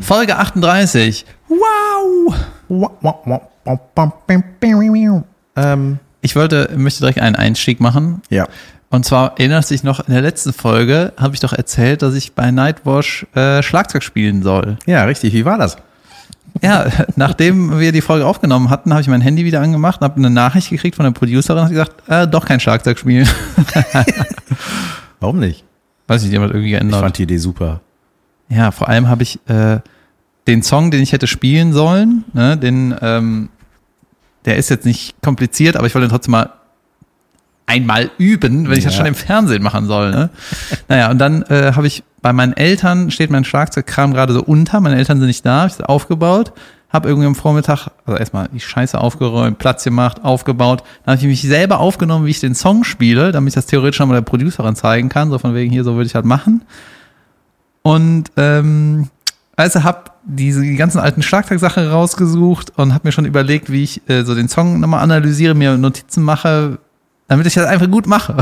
Folge 38. Wow! Ähm, Ich wollte, möchte direkt einen Einstieg machen. ja. Und zwar erinnerst du dich noch, in der letzten Folge habe ich doch erzählt, dass ich bei Nightwash äh, Schlagzeug spielen soll. Ja, richtig. Wie war das? Ja, nachdem wir die Folge aufgenommen hatten, habe ich mein Handy wieder angemacht und habe eine Nachricht gekriegt von der Producerin und hat gesagt, äh, doch kein Schlagzeug spielen. Warum nicht? Weiß nicht, das irgendwie Ich geändert. fand die Idee super. Ja, vor allem habe ich äh, den Song, den ich hätte spielen sollen, ne, den, ähm, der ist jetzt nicht kompliziert, aber ich wollte ihn trotzdem mal einmal üben, wenn ich das Ja. schon im Fernsehen machen soll. Ne? naja, und dann äh, habe ich bei meinen Eltern, steht mein Schlagzeugkram gerade so unter, meine Eltern sind nicht da, habe ich das aufgebaut, habe irgendwie am Vormittag, also erstmal die Scheiße aufgeräumt, Platz gemacht, aufgebaut, dann habe ich mich selber aufgenommen, wie ich den Song spiele, damit ich das theoretisch nochmal der Producerin zeigen kann, so von wegen hier, so würde ich halt machen. Und ähm, also hab diese die ganzen alten Schlagzeugsachen rausgesucht und habe mir schon überlegt, wie ich äh, so den Song nochmal analysiere, mir Notizen mache, damit ich das einfach gut mache.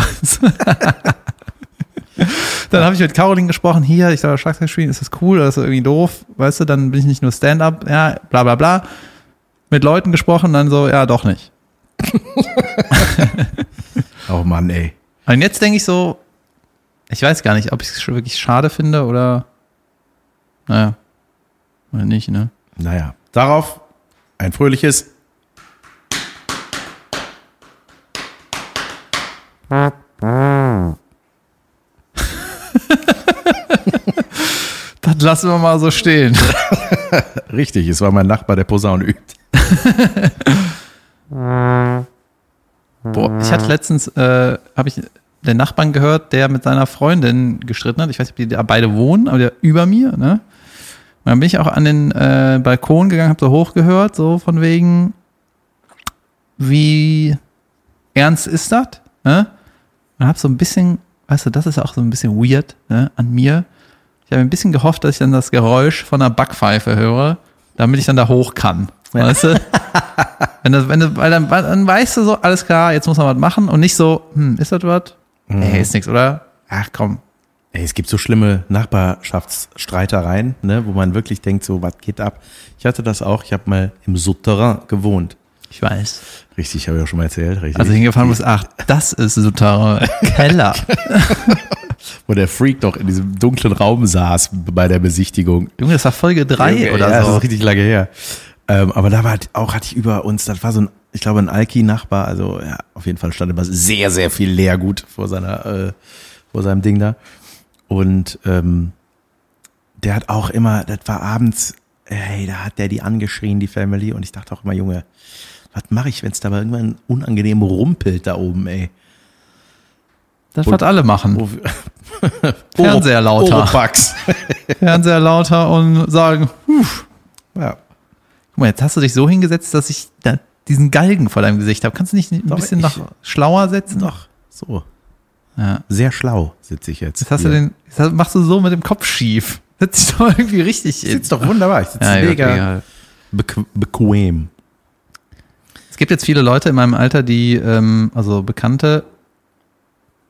dann habe ich mit Caroline gesprochen, hier, ich soll Schlagzeug spielen, ist das cool oder ist das irgendwie doof? Weißt du, dann bin ich nicht nur Stand-up, ja, bla bla bla. Mit Leuten gesprochen, dann so, ja, doch nicht. Oh Mann, ey. Und jetzt denke ich so, ich weiß gar nicht, ob ich es wirklich schade finde oder, naja, oder nicht, ne? Naja, darauf ein fröhliches. Das lassen wir mal so stehen. Richtig, es war mein Nachbar, der Posaune übt. Boah, ich hatte letztens, äh, habe ich den Nachbarn gehört, der mit seiner Freundin gestritten hat. Ich weiß nicht, ob die da beide wohnen, aber der über mir, ne? Und dann bin ich auch an den äh, Balkon gegangen, habe so hochgehört, so von wegen, wie ernst ist das? Ne? Und habe so ein bisschen, weißt du, das ist auch so ein bisschen weird ne, an mir. Ich habe ein bisschen gehofft, dass ich dann das Geräusch von einer Backpfeife höre, damit ich dann da hoch kann. Weißt du? Wenn das, wenn das, weil dann, weil dann weißt du so, alles klar, jetzt muss man was machen und nicht so, hm, ist das was? Nee, ist nix, oder? Ach komm. Ey, es gibt so schlimme Nachbarschaftsstreitereien, ne, wo man wirklich denkt, so, was geht ab? Ich hatte das auch, ich habe mal im Souterrain gewohnt. Ich weiß. Richtig, habe ich auch schon mal erzählt, richtig. Also hingefahren muss, ach, das ist Souterrain. Keller. wo der Freak doch in diesem dunklen Raum saß bei der Besichtigung. Junge, das war Folge 3 ja, oder Das so. ist richtig lange her. Ähm, aber da war auch, hatte ich über uns, das war so ein, ich glaube, ein Alki-Nachbar, also ja, auf jeden Fall stand immer sehr, sehr viel Leergut vor seiner, äh, vor seinem Ding da. Und ähm, der hat auch immer, das war abends, hey, da hat der die angeschrien, die Family, und ich dachte auch immer, Junge, was mache ich, wenn es da mal irgendwann unangenehm rumpelt da oben, ey? Das wird alle machen. Wo, Fernseher lauter. Oropax. Fernseher lauter und sagen, Huf. ja. guck mal, jetzt hast du dich so hingesetzt, dass ich diesen Galgen vor deinem Gesicht habe. Kannst du nicht ein Doch, bisschen noch schlauer setzen? Doch, so. Ja. Sehr schlau sitze ich jetzt. Jetzt hast du den, jetzt machst du so mit dem Kopf schief. Setz dich doch irgendwie richtig hin. sitzt doch wunderbar. Ich sitze Ja, mega bequ bequem. Es gibt jetzt viele Leute in meinem Alter, die, ähm, also Bekannte,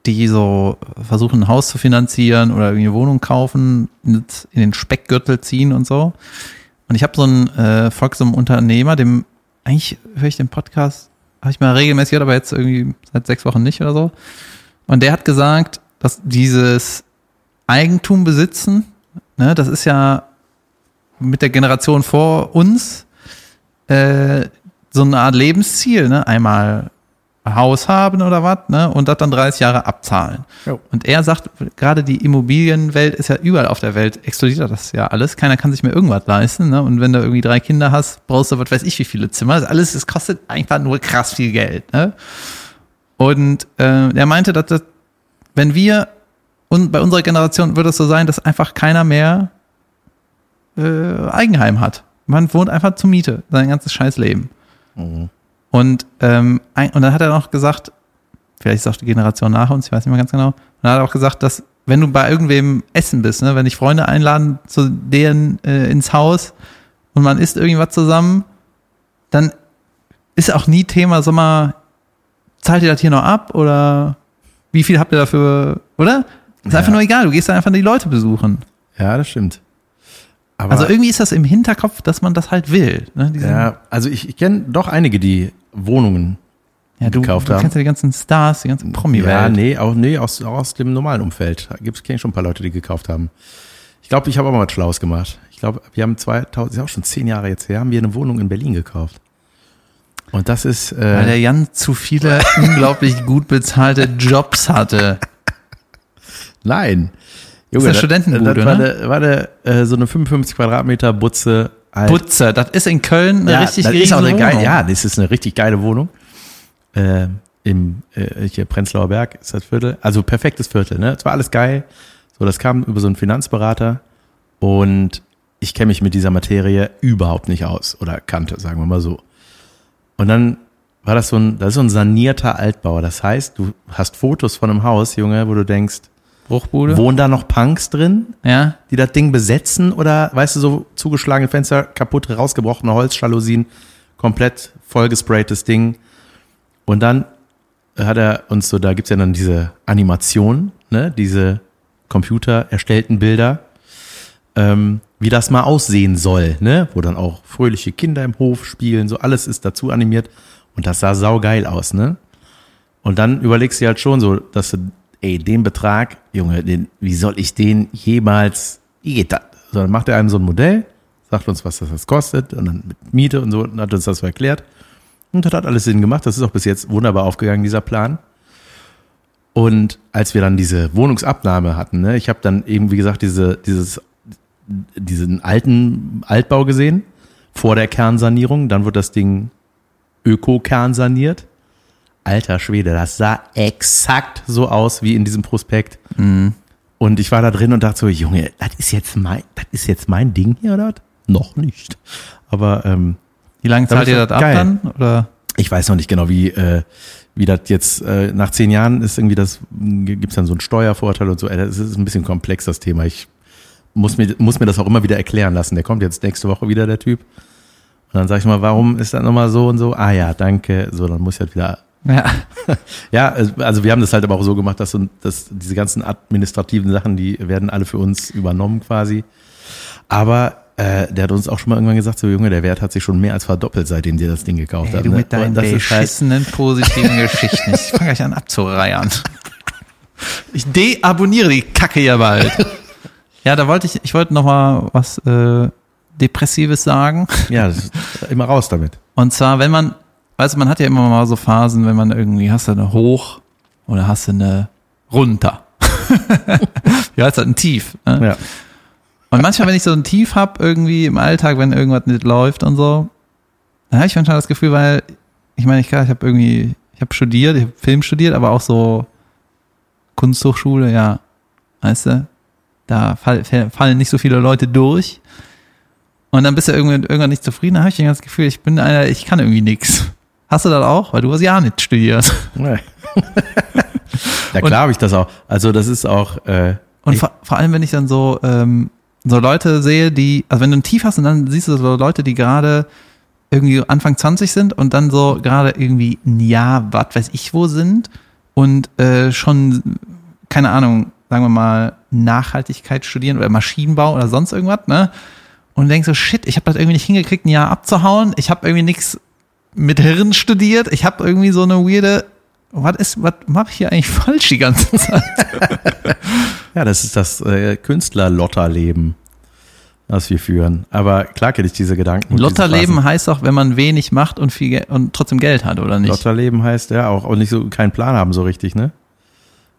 die so versuchen, ein Haus zu finanzieren oder irgendwie eine Wohnung kaufen, in in den Speckgürtel ziehen und so. Und ich habe so einen äh, folge so einem Unternehmer, dem eigentlich höre ich den Podcast, habe ich mal regelmäßig gehört, aber jetzt irgendwie seit sechs Wochen nicht oder so. Und der hat gesagt, dass dieses Eigentum besitzen, ne, das ist ja mit der Generation vor uns äh, so eine Art Lebensziel, ne? Einmal ein Haus haben oder was, ne? Und das dann 30 Jahre abzahlen. Jo. Und er sagt, gerade die Immobilienwelt ist ja überall auf der Welt, explodiert das ja alles. Keiner kann sich mehr irgendwas leisten, ne? Und wenn du irgendwie drei Kinder hast, brauchst du was weiß ich wie viele Zimmer. Das alles, es kostet einfach nur krass viel Geld, ne? Und äh, er meinte, dass das, wenn wir, und bei unserer Generation würde es so sein, dass einfach keiner mehr äh, Eigenheim hat. Man wohnt einfach zur Miete, sein ganzes scheiß Leben. Und, ähm, ein, und dann hat er noch gesagt, vielleicht ist es auch die Generation nach uns, ich weiß nicht mehr ganz genau, und dann hat er auch gesagt, dass wenn du bei irgendwem essen bist, ne, wenn dich Freunde einladen zu denen äh, ins Haus und man isst irgendwas zusammen, dann ist auch nie Thema, sag mal, zahlt ihr das hier noch ab oder wie viel habt ihr dafür, oder? Ist Ja. einfach nur egal, du gehst dann einfach die Leute besuchen. Ja, das stimmt. Aber, Also irgendwie ist das im Hinterkopf, dass man das halt will. Ne? Ja, also ich, ich kenne doch einige, die Wohnungen ja, du, gekauft du haben. kennst ja die ganzen Stars, die ganze Promi-Welt. Ja, nee, auch, nee aus, auch aus dem normalen Umfeld. Da gibt's kenn ich schon ein paar Leute, die gekauft haben. Ich glaube, ich habe auch mal was Schlaues gemacht. Ich glaube, wir haben 2000, ist auch schon zehn Jahre jetzt her, haben wir eine Wohnung in Berlin gekauft. Und das ist, Weil äh, der Jan zu viele unglaublich gut bezahlte Jobs hatte. nein. Ist ja Studentenbude, das war, ne? eine, war eine, äh, so eine 55 Quadratmeter Butze. Alt. Butze, das ist in Köln eine ja, richtig das ist auch eine geile, Wohnung. Ja, das ist eine richtig geile Wohnung. Äh, Im äh, hier Prenzlauer Berg ist das Viertel. Also perfektes Viertel, ne? Es war alles geil. So, das kam über so einen Finanzberater und ich kenne mich mit dieser Materie überhaupt nicht aus oder kannte, sagen wir mal so. Und dann war das so ein, das ist so ein sanierter Altbau. Das heißt, du hast Fotos von einem Haus, Junge, wo du denkst, Bruchbude. wohnen da noch Punks drin? Ja. die das Ding besetzen oder, weißt du, so zugeschlagene Fenster, kaputt, rausgebrochene Holzjalousien, komplett vollgespraytes Ding. Und dann hat er uns so, da gibt's ja dann diese Animation, ne, diese Computer erstellten Bilder, ähm, wie das mal aussehen soll, ne, wo dann auch fröhliche Kinder im Hof spielen, so alles ist dazu animiert und das sah saugeil aus, ne. Und dann überlegst du halt schon so, dass du, ey, den Betrag, Junge, den, wie soll ich den jemals, wie geht das? So, dann macht er einem so ein Modell, sagt uns, was das jetzt kostet und dann mit Miete und so, und hat uns das so erklärt. Und das hat alles Sinn gemacht. Das ist auch bis jetzt wunderbar aufgegangen, dieser Plan. Und als wir dann diese Wohnungsabnahme hatten, ne, ich habe dann eben, wie gesagt, diese, dieses, diesen alten Altbau gesehen, vor der Kernsanierung. Dann wird das Ding Öko-Kern saniert. Alter Schwede, das sah exakt so aus wie in diesem Prospekt. Und ich war da drin und dachte so, Junge, das ist jetzt mein, das ist jetzt mein Ding hier, oder? Noch nicht. Aber ähm, Wie lange zahlt ihr das ab geil. dann? Oder? ich weiß noch nicht genau, wie, äh, wie das jetzt, äh, nach zehn Jahren ist irgendwie das, gibt's dann so einen Steuervorteil und so. Das ist ein bisschen komplex, das Thema. Ich muss mir, muss mir das auch immer wieder erklären lassen. Der kommt jetzt nächste Woche wieder, der Typ. Und dann sag ich mal, warum ist das nochmal so und so? Ah ja, danke. So, dann muss ich halt wieder Ja. ja, also wir haben das halt aber auch so gemacht, dass, dass diese ganzen administrativen Sachen, die werden alle für uns übernommen quasi. Aber äh, der hat uns auch schon mal irgendwann gesagt, so Junge, der Wert hat sich schon mehr als verdoppelt, seitdem dir das Ding gekauft hat. du ne? mit deinen ist halt, beschissenen positiven Geschichten. Ich fange gleich an abzureiern. Ich deabonniere die Kacke ja bald. Ja, da wollte ich, ich wollte noch mal was äh, Depressives sagen. ja, immer raus damit. Und zwar, wenn man, also man hat ja immer mal so Phasen, wenn man irgendwie, hast du eine Hoch oder hast du eine Runter. ja, ist halt ein Tief. Ne? Ja. Und manchmal, wenn ich so ein Tief hab irgendwie im Alltag, wenn irgendwas nicht läuft und so, dann habe ich manchmal das Gefühl, weil, ich meine, ich, ich habe irgendwie, ich habe studiert, ich habe Film studiert, aber auch so Kunsthochschule, ja, weißt du, da fall, fallen nicht so viele Leute durch. Und dann bist du irgendwann, irgendwann nicht zufrieden, dann habe ich das Gefühl, ich bin einer, ich kann irgendwie nix. Hast du das auch? Weil du hast ja nicht studiert. Ja, ja klar habe ich das auch. Also das ist auch, äh, Und vor, vor allem, wenn ich dann so, ähm, so Leute sehe, die, also wenn du ein Tief hast und dann siehst du so Leute, die gerade irgendwie Anfang 20 sind und dann so gerade irgendwie ein Jahr, was weiß ich wo sind und äh, schon, keine Ahnung, sagen wir mal, Nachhaltigkeit studieren oder Maschinenbau oder sonst irgendwas, ne? Und denkst so, shit, ich habe das irgendwie nicht hingekriegt, ein Jahr abzuhauen, ich habe irgendwie nichts mit Hirn studiert, ich habe irgendwie so eine weirde, was ist, was mache ich hier eigentlich falsch die ganze Zeit? ja, das ist das äh, Künstler-Lotterleben, das wir führen. Aber klar kenne ich diese Gedanken. und Lotterleben heißt auch, wenn man wenig macht und viel und trotzdem Geld hat, oder nicht? Lotterleben heißt ja auch, auch nicht so keinen Plan haben so richtig, ne?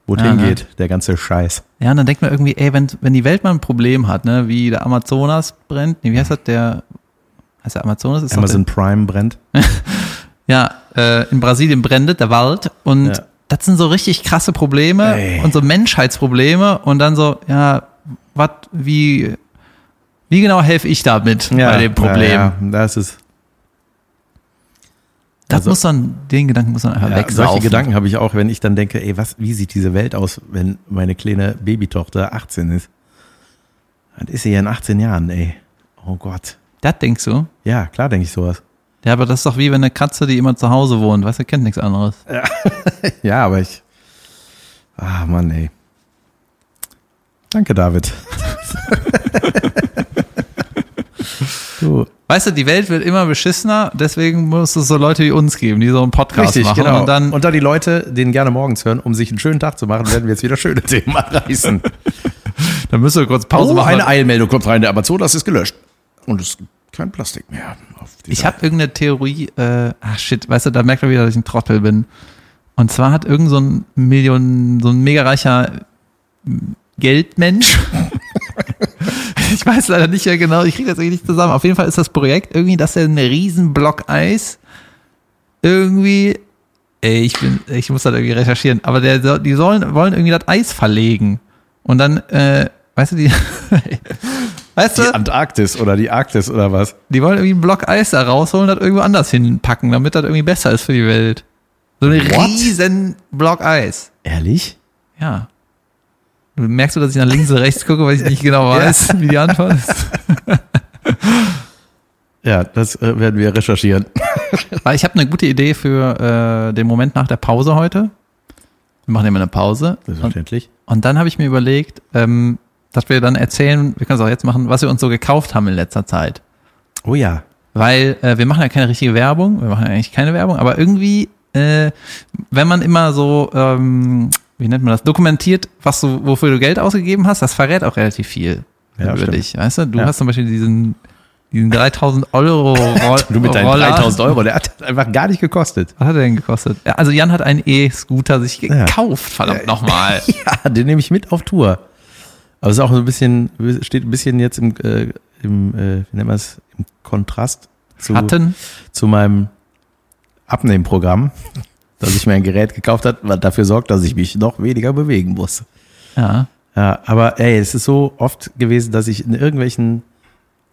Wo Ja, ne? hingeht, der ganze Scheiß. Ja, und dann denkt man irgendwie, ey, wenn, wenn die Welt mal ein Problem hat, ne, wie der Amazonas brennt, nee, wie heißt das, der, heißt der Amazonas? Ist Amazon Prime brennt. Ja, äh, in Brasilien brennt der Wald und Ja. das sind so richtig krasse Probleme Ey. und so Menschheitsprobleme und dann so, ja, was, wie, wie genau helfe ich damit bei dem Problem? Ja, ja, das ist, Das Also- muss man, den Gedanken muss man einfach ja, wegsaufen. solche Gedanken habe ich auch, wenn ich dann denke, ey, was, wie sieht diese Welt aus, wenn meine kleine Babytochter 18 ist? Das ist sie ja in 18 Jahren, ey. Oh Gott. Das denkst du? Ja, klar denke ich sowas. Ja, aber das ist doch wie wenn eine Katze, die immer zu Hause wohnt, weißt du, kennt nichts anderes. Ja, aber ich. Ah, Mann, ey. Danke, David. Du, Weißt du, die Welt wird immer beschissener, deswegen muss es so Leute wie uns geben, die so einen Podcast richtig, machen. genau. Und dann, und da die Leute den gerne morgens hören, um sich einen schönen Tag zu machen, werden wir jetzt wieder schöne Themen anreißen. dann müssen wir kurz Pause Oh, machen. eine Eilmeldung kommt rein, der Amazonas ist gelöscht. Und es gibt kein Plastik mehr. Ich habe irgendeine Theorie, äh, ach shit, weißt du, da merkt man wieder, dass ich ein Trottel bin. Und zwar hat irgend so ein Million, so ein mega reicher Geldmensch. ich weiß leider nicht mehr genau, ich kriege das irgendwie nicht zusammen. Auf jeden Fall ist das Projekt irgendwie, dass er einen riesen Block Eis irgendwie, ey, ich bin, ich muss das irgendwie recherchieren, aber der, die sollen, wollen irgendwie das Eis verlegen. Und dann, äh, weißt du, die, weißt du, die Antarktis oder die Arktis oder was? die wollen irgendwie einen Block Eis da rausholen und das irgendwo anders hinpacken, damit das irgendwie besser ist für die Welt. So einen What? riesen Block Eis. Ehrlich? Ja. Du merkst du, dass ich nach links und rechts gucke, weil ich nicht genau weiß, wie die Antwort ist? Ja, das äh, werden wir recherchieren. Weil ich habe eine gute Idee für äh, den Moment nach der Pause heute. Wir machen immer eine Pause. Und, Selbstverständlich. und dann habe ich mir überlegt, ähm, dass wir dann erzählen, wir können es auch jetzt machen, was wir uns so gekauft haben in letzter Zeit. Oh ja. weil äh, wir machen ja keine richtige Werbung, wir machen ja eigentlich keine Werbung, aber irgendwie, äh, wenn man immer so, ähm, wie nennt man das, dokumentiert, was du, wofür du Geld ausgegeben hast, das verrät auch relativ viel Ja, über dich, weißt du? Du Ja. hast zum Beispiel diesen, diesen 3000 Euro Roll Du mit deinen Roller. 3000 Euro, der hat einfach gar nicht gekostet. Was hat er denn gekostet? Ja, also Jan hat einen E-Scooter sich Ja. gekauft, verdammt nochmal. Ja, den nehme ich mit auf Tour. Aber es ist auch so ein bisschen, steht ein bisschen jetzt im, äh, im äh, wie nennt man es, im Kontrast zu, Hatten, zu meinem Abnehmprogramm, dass ich mir ein Gerät gekauft habe, was dafür sorgt, dass ich mich noch weniger bewegen muss. ja. Ja, aber ey, es ist so oft gewesen, dass ich in irgendwelchen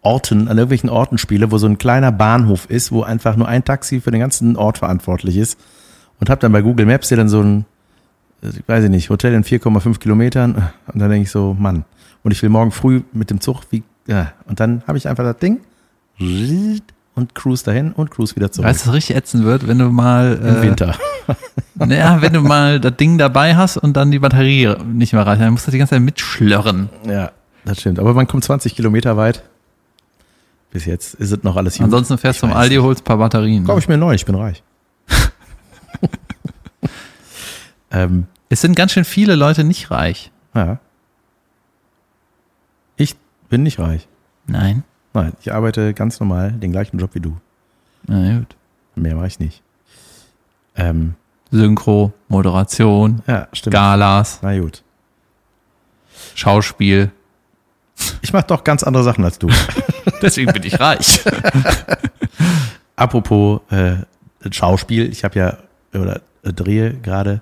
Orten, an irgendwelchen Orten spiele, wo so ein kleiner Bahnhof ist, wo einfach nur ein Taxi für den ganzen Ort verantwortlich ist. Und habe dann bei Google Maps hier dann so ein, ich weiß ich nicht, Hotel in 4,5 Kilometern. Und dann denke ich so, Mann. Und ich will morgen früh mit dem Zug, wie, ja. Und dann habe ich einfach das Ding und cruise dahin und cruise wieder zurück. Weißt du, was richtig ätzend wird, wenn du mal Im äh, Winter. Naja, wenn du mal das Ding dabei hast und dann die Batterie nicht mehr reicht, dann musst du die ganze Zeit mitschlörren. Ja, das stimmt. Aber man kommt 20 Kilometer weit. Bis jetzt ist es noch alles gut. Ansonsten fährst du zum Aldi, holst ein paar Batterien. Kauf ich mir neu, ich bin reich. Ähm, Es sind ganz schön viele Leute nicht reich. ja. Ich bin nicht reich. Nein. Nein, ich arbeite ganz normal den gleichen Job wie du. Na gut. Mehr mache ich nicht. Ähm, Synchro, Moderation, ja, stimmt. Galas, Na gut. Schauspiel. Ich mache doch ganz andere Sachen als du. Deswegen bin ich reich. Apropos äh, Schauspiel, ich habe ja oder äh, drehe gerade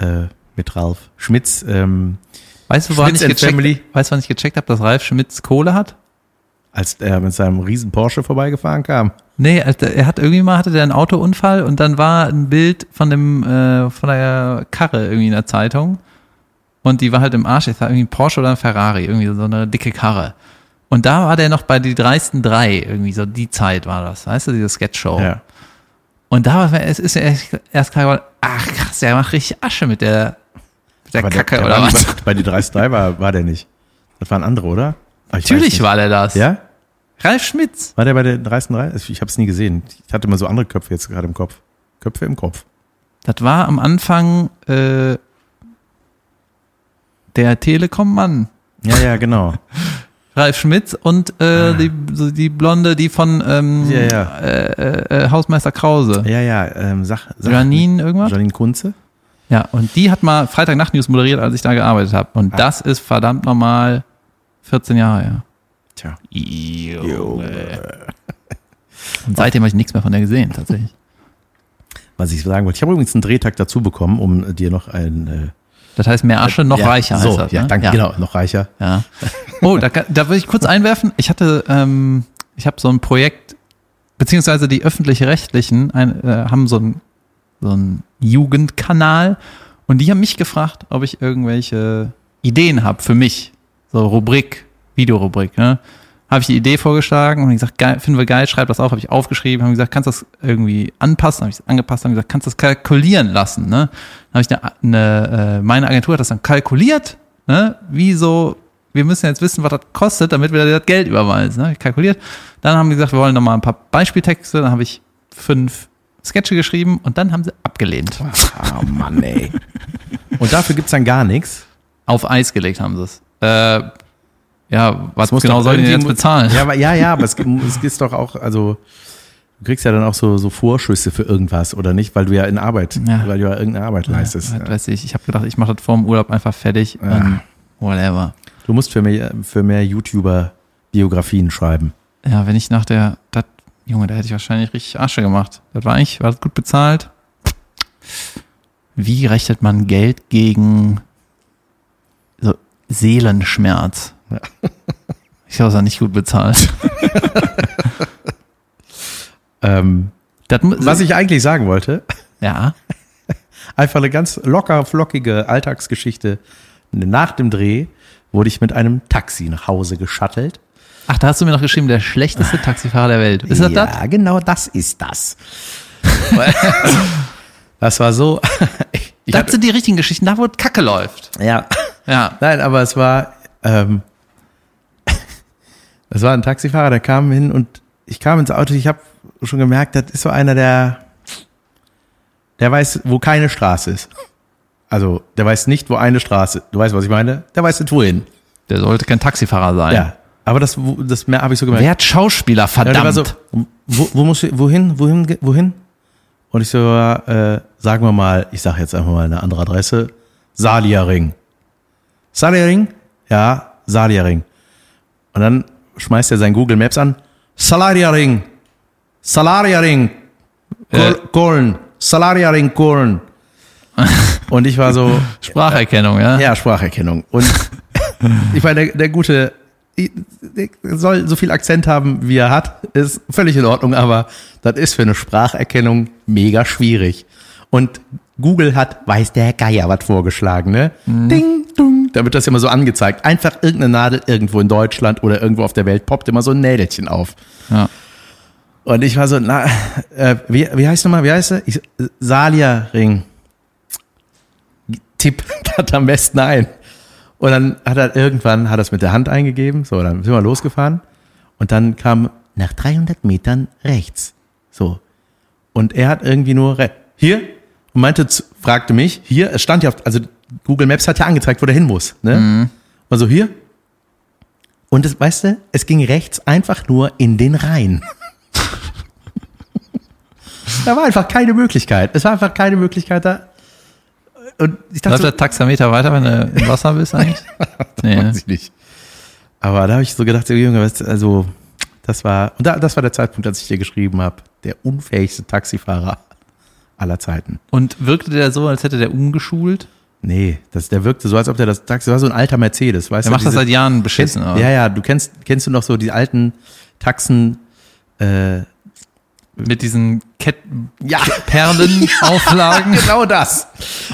äh, mit Ralf Schmitz. Ähm, Weißt du, woran ich gecheckt, weißt, wann ich gecheckt habe, dass Ralf Schmitz Kohle hat? als er mit seinem riesen Porsche vorbeigefahren kam. Nee, also er hat irgendwie mal hatte der einen Autounfall und dann war ein Bild von dem äh, von der Karre irgendwie in der Zeitung und die war halt im Arsch. Es war irgendwie ein Porsche oder ein Ferrari, irgendwie so eine dicke Karre. Und da war der noch bei die dreisten drei, irgendwie so die Zeit war das, weißt du, diese Sketchshow. Ja. Und da war es ist ja erst, erst klar geworden, ach krass, der macht richtig Asche mit der mit der Aber Kacke der, der oder was. Bei, bei die 3 war, war der nicht. Das waren andere, oder? Ah, Natürlich war der das. Ja? Ralf Schmitz. War der bei den 3 Ich habe es nie gesehen. Ich hatte immer so andere Köpfe jetzt gerade im Kopf. Köpfe im Kopf. Das war am Anfang äh, der Telekom-Mann. Ja, ja, genau. Ralf Schmitz und äh, die, so die Blonde, die von ähm, Ah. Ja, ja. Äh, äh, Hausmeister Krause. Ja, ja, ähm, sag, sag Janine irgendwas? Janine Kunze. Ja, und die hat mal Freitagnacht News moderiert, als ich da gearbeitet habe. Und Ah. das ist verdammt normal 14 Jahre her. Tja. Junge. Und seitdem habe ich nichts mehr von der gesehen, tatsächlich. Was ich sagen wollte. Ich habe übrigens einen Drehtag dazu bekommen, um dir noch ein äh, Das heißt, mehr Asche, noch ja, reicher So, das. ja, ne? danke, genau, noch reicher. Ja. Oh, da, da will ich kurz einwerfen. Ich hatte, ähm, ich habe so ein Projekt, beziehungsweise die öffentlich-rechtlichen ein, äh, haben so ein so ein Jugendkanal und die haben mich gefragt, ob ich irgendwelche Ideen habe für mich, so Rubrik, Videorubrik. Ne? Habe ich die Idee vorgeschlagen und ich gesagt, geil, finden wir geil, schreib das auf, habe ich aufgeschrieben, haben gesagt, kannst du das irgendwie anpassen, habe ich es angepasst, haben gesagt, kannst du das kalkulieren lassen. Ne? Dann habe ich eine, eine, äh, meine Agentur hat das dann kalkuliert, ne? wie so wir müssen jetzt wissen, was das kostet, damit wir das Geld überweisen. Ne? Kalkuliert. Dann haben die gesagt, wir wollen noch mal ein paar Beispieltexte. Dann habe ich fünf Sketche geschrieben und dann haben sie abgelehnt. Oh Mann, ey. Und dafür gibt's dann gar nichts. Auf Eis gelegt haben sie es. Äh, ja, was muss genau sollen die denn jetzt bezahlen? Ja, aber, ja, ja, aber es, es ist doch auch, also du kriegst ja dann auch so, so Vorschüsse für irgendwas, oder nicht? Weil du ja in Arbeit, Ja. weil du ja irgendeine Arbeit leistest. Ja, weiß ich. Ich habe gedacht, ich mache das vor dem Urlaub einfach fertig. Ja. Und whatever. Du musst für mehr, für mehr YouTuber Biografien schreiben. Ja, wenn ich nach der, das, Junge, da hätte ich wahrscheinlich richtig Asche gemacht. Das war eigentlich, war das gut bezahlt. Wie rechnet man Geld gegen so Seelenschmerz? Ja. Ich glaube, es war nicht gut bezahlt. Ähm, Das, was ich eigentlich sagen wollte, ja, einfach eine ganz locker, flockige Alltagsgeschichte. Nach dem Dreh wurde ich mit einem Taxi nach Hause geschattelt. ach, da hast du mir noch geschrieben, der schlechteste Taxifahrer der Welt. Ist das ja, das? genau das ist das. das war so. Ich, ich Das hatte, sind die richtigen Geschichten, da wo es Kacke läuft. ja, Ja. nein, aber es war, ähm, es war ein Taxifahrer, der kam hin und ich kam ins Auto. Ich habe schon gemerkt, das ist so einer, der, der weiß, wo keine Straße ist. Also, der weiß nicht, wo eine Straße. Du weißt, was ich meine? Der weiß nicht wohin. Der sollte kein Taxifahrer sein. Ja, aber das, das mehr habe ich so gemerkt. Wer hat Schauspieler, Ja, verdammt? war so, wo, wo muss ich, wohin, wohin, wohin? Und ich so, äh, sagen wir mal, ich sage jetzt einfach mal eine andere Adresse, Salia Ring. Salia Ring? Ja, Salia Ring. Und dann schmeißt er sein Google Maps an, Salaria Ring, Salaria Ring, Kol Äh. Köln, Salaria Ring, Köln. Und ich war so, Spracherkennung, ja? ja, Spracherkennung. Und ich meine, der, der gute soll so viel Akzent haben, wie er hat, ist völlig in Ordnung, aber das ist für eine Spracherkennung mega schwierig. Und Google hat, weiß der Geier, was vorgeschlagen, ne? Ding, dung. Da wird das immer so angezeigt. Einfach irgendeine Nadel irgendwo in Deutschland oder irgendwo auf der Welt poppt immer so ein Nädelchen auf. ja. Und ich war so, na, äh, wie, wie heißt nochmal, wie heißt er? Ich, Salia Ring. Tipp hat am besten ein. Und dann hat er irgendwann, hat er es mit der Hand eingegeben, so, dann sind wir losgefahren. Und dann kam nach 300 Metern rechts. So. Und er hat irgendwie nur, hier, und meinte, fragte mich, hier, es stand ja auf, also Google Maps hat ja angezeigt, wo der hin muss, ne? Also hier. Und es, weißt du, es ging rechts einfach nur in den Rhein. da war einfach keine Möglichkeit. Es war einfach keine Möglichkeit da. Und ich dachte, Läuft der Taxameter weiter, wenn du im Wasser bist eigentlich? nee, ne? Weiß ich nicht. Aber da habe ich so gedacht, Junge, also das war, und da, das war der Zeitpunkt, als ich dir geschrieben habe, der unfähigste Taxifahrer aller Zeiten. Und wirkte der so, als hätte der umgeschult? Nee, das, der wirkte so, als ob der das Taxi, das war so ein alter Mercedes, weißt Der du? macht das diese- seit Jahren kennst, beschissen. aber- Ja, ja, du kennst, kennst du noch so die alten Taxen, äh, Mit diesen Kett ja, Perlenauflagen. genau das.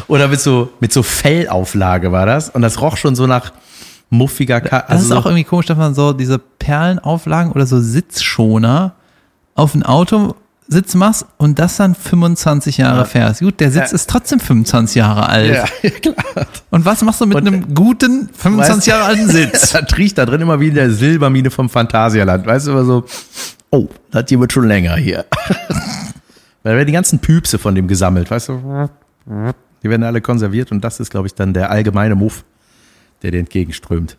Oder mit so, mit so Fellauflage war das. Und das roch schon so nach muffiger, Ka Das ist so, auch irgendwie komisch, dass man so diese Perlenauflagen oder so Sitzschoner auf ein Autositz machst und das dann 25 Jahre Ja. fährst. Gut, der Sitz Ja. ist trotzdem 25 Jahre alt. ja, klar. Und was machst du mit Und- einem guten 25 Weißt- Jahre alten Sitz? Das riecht da drin immer wie in der Silbermine vom Phantasialand. Weißt du, immer so, oh, das hier wird schon länger hier. Da werden die ganzen Püpse von dem gesammelt, weißt du? Die werden alle konserviert und das ist, glaube ich, dann der allgemeine Muff, der dir entgegenströmt.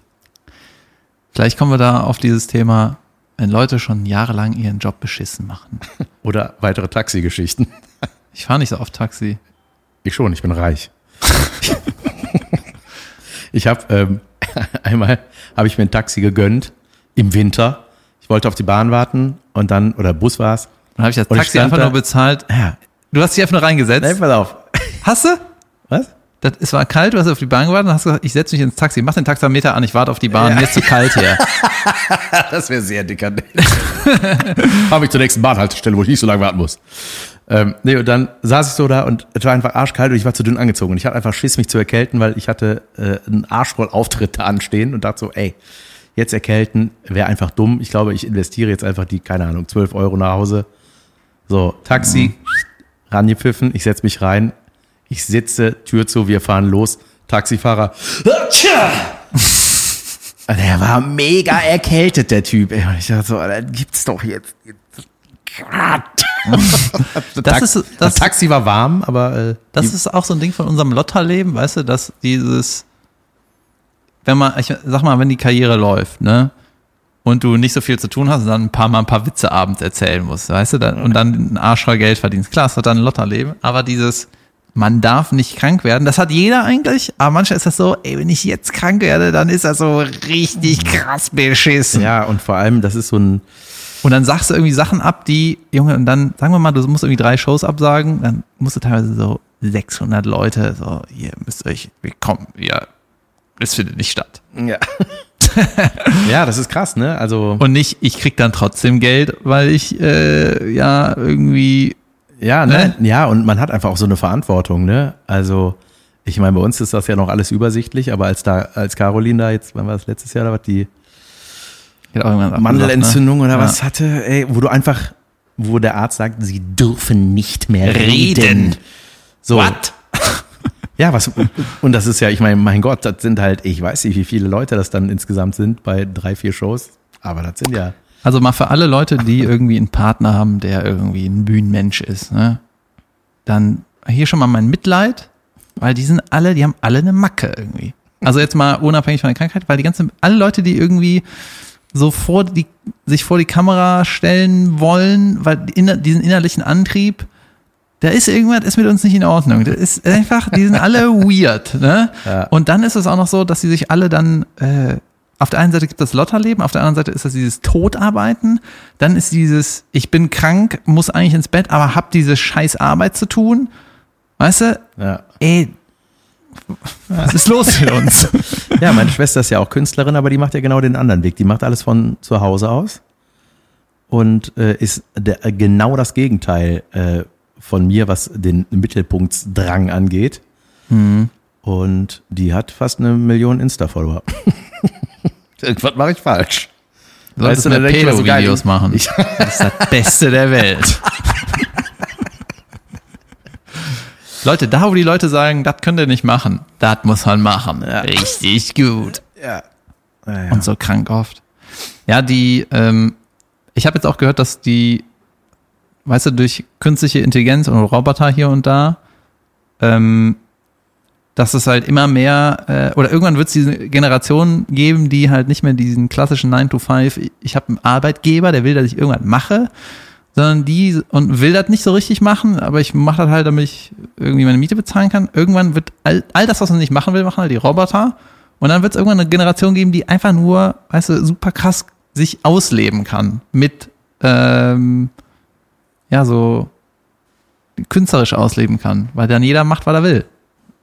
Vielleicht kommen wir da auf dieses Thema, wenn Leute schon jahrelang ihren Job beschissen machen. Oder weitere Taxigeschichten. Ich fahre nicht so oft Taxi. Ich schon, ich bin reich. ich habe ähm, einmal habe ich mir ein Taxi gegönnt im Winter. Ich wollte auf die Bahn warten und dann oder Bus war's. Dann habe ich das ich Taxi stand einfach da- nur bezahlt. Ja. Du hast dich einfach nur reingesetzt. Nee, pass auf. Hast du? Was? Das, es war kalt, du hast auf die Bahn gewartet und hast gesagt, ich setze mich ins Taxi, mach den Taxameter an, ich warte auf die Bahn, mir ist zu kalt hier. Das wäre sehr dekadent. Habe ich zur nächsten Bahnhaltestelle, wo ich nicht so lange warten muss. Ähm, nee, und dann saß ich so da und es war einfach arschkalt und ich war zu dünn angezogen. Und ich hatte einfach Schiss, mich zu erkälten, weil ich hatte äh, einen Arschroll-Auftritt da anstehen und dachte so, ey, jetzt erkälten wäre einfach dumm. Ich glaube, ich investiere jetzt einfach die, keine Ahnung, 12 Euro nach Hause. So, Taxi, rangepfiffen, ich setz mich rein, ich sitze, Tür zu, wir fahren los, Taxifahrer, Tja! Der war mega erkältet, der Typ. Und ich dachte so, das gibt's doch jetzt. Das ist- das das- Taxi war warm, aber äh, Das ist auch so ein Ding von unserem Lotterleben, weißt du, dass dieses, wenn man, ich sag mal, wenn die Karriere läuft, ne, und du nicht so viel zu tun hast, dann ein paar Mal ein paar Witze abends erzählen musst, weißt du, dann, und dann ein Arsch voll Geld verdienst. Klar, es hat dann ein Lotterleben, aber dieses, man darf nicht krank werden, das hat jeder eigentlich, aber manchmal ist das so, ey, wenn ich jetzt krank werde, dann ist das so richtig krass beschissen. ja, und vor allem, das ist so ein, Und dann sagst du irgendwie Sachen ab, die, Junge, und dann, sagen wir mal, du musst irgendwie drei Shows absagen, dann musst du teilweise so 600 Leute, so, ihr müsst euch, wir kommen, ja, das findet nicht statt. ja. ja, das ist krass, ne? Also, Und nicht, ich krieg dann trotzdem Geld, weil ich, äh, ja, irgendwie, ja, ne? Ja, und man hat einfach auch so eine Verantwortung, ne? Also, ich meine, bei uns ist das ja noch alles übersichtlich, aber als da, als Caroline da jetzt, wann war das letztes Jahr, da was die Mandelentzündung oder Ja. was hatte, ey, wo du einfach, wo der Arzt sagt, sie dürfen nicht mehr reden. Reden. So. What? Ja, was, und das ist ja, ich meine, mein Gott, das sind halt, ich weiß nicht, wie viele Leute das dann insgesamt sind bei drei, vier Shows, aber das sind ja, Also mal für alle Leute, die irgendwie einen Partner haben, der irgendwie ein Bühnenmensch ist, ne? Dann hier schon mal mein Mitleid, weil die sind alle, die haben alle eine Macke irgendwie. Also jetzt mal unabhängig von der Krankheit, weil die ganzen, alle Leute, die irgendwie so vor die, sich vor die Kamera stellen wollen, weil die inner, diesen innerlichen Antrieb, da ist irgendwas ist mit uns nicht in Ordnung. Das ist einfach, die sind alle weird, ne? Ja. Und dann ist es auch noch so, dass sie sich alle dann, äh, auf der einen Seite gibt es das Lotterleben, auf der anderen Seite ist das dieses Todarbeiten, dann ist dieses, ich bin krank, muss eigentlich ins Bett, aber hab diese scheiß Arbeit zu tun. Weißt du, ja. ey, was ist los mit uns? Ja, meine Schwester ist ja auch Künstlerin, aber die macht ja genau den anderen Weg. Die macht alles von zu Hause aus und äh, ist der, äh, genau das Gegenteil äh, von mir, was den Mittelpunktsdrang angeht. Und die hat fast eine Million Insta-Follower. Irgendwas mache ich falsch. Solltest du, du da mehr denk ich mir so geil, Pedo-Videos machen. ich- Das ist das Beste der Welt. Leute, da wo die Leute sagen, das könnt ihr nicht machen, das muss man machen. Richtig gut. Ja. Ja, ja. Und so krank oft. Ja, die, ähm, ich habe jetzt auch gehört, dass die, weißt du, durch künstliche Intelligenz und Roboter hier und da, ähm, dass es halt immer mehr, äh, oder irgendwann wird es diese Generation geben, die halt nicht mehr diesen klassischen 9 to 5, ich habe einen Arbeitgeber, der will, dass ich irgendwas mache, sondern die und will das nicht so richtig machen, aber ich mache das halt, damit ich irgendwie meine Miete bezahlen kann. Irgendwann wird all, all das, was man nicht machen will, machen halt die Roboter. Und dann wird es irgendwann eine Generation geben, die einfach nur, weißt du, super krass sich ausleben kann mit, ähm, ja, so künstlerisch ausleben kann, weil dann jeder macht, was er will.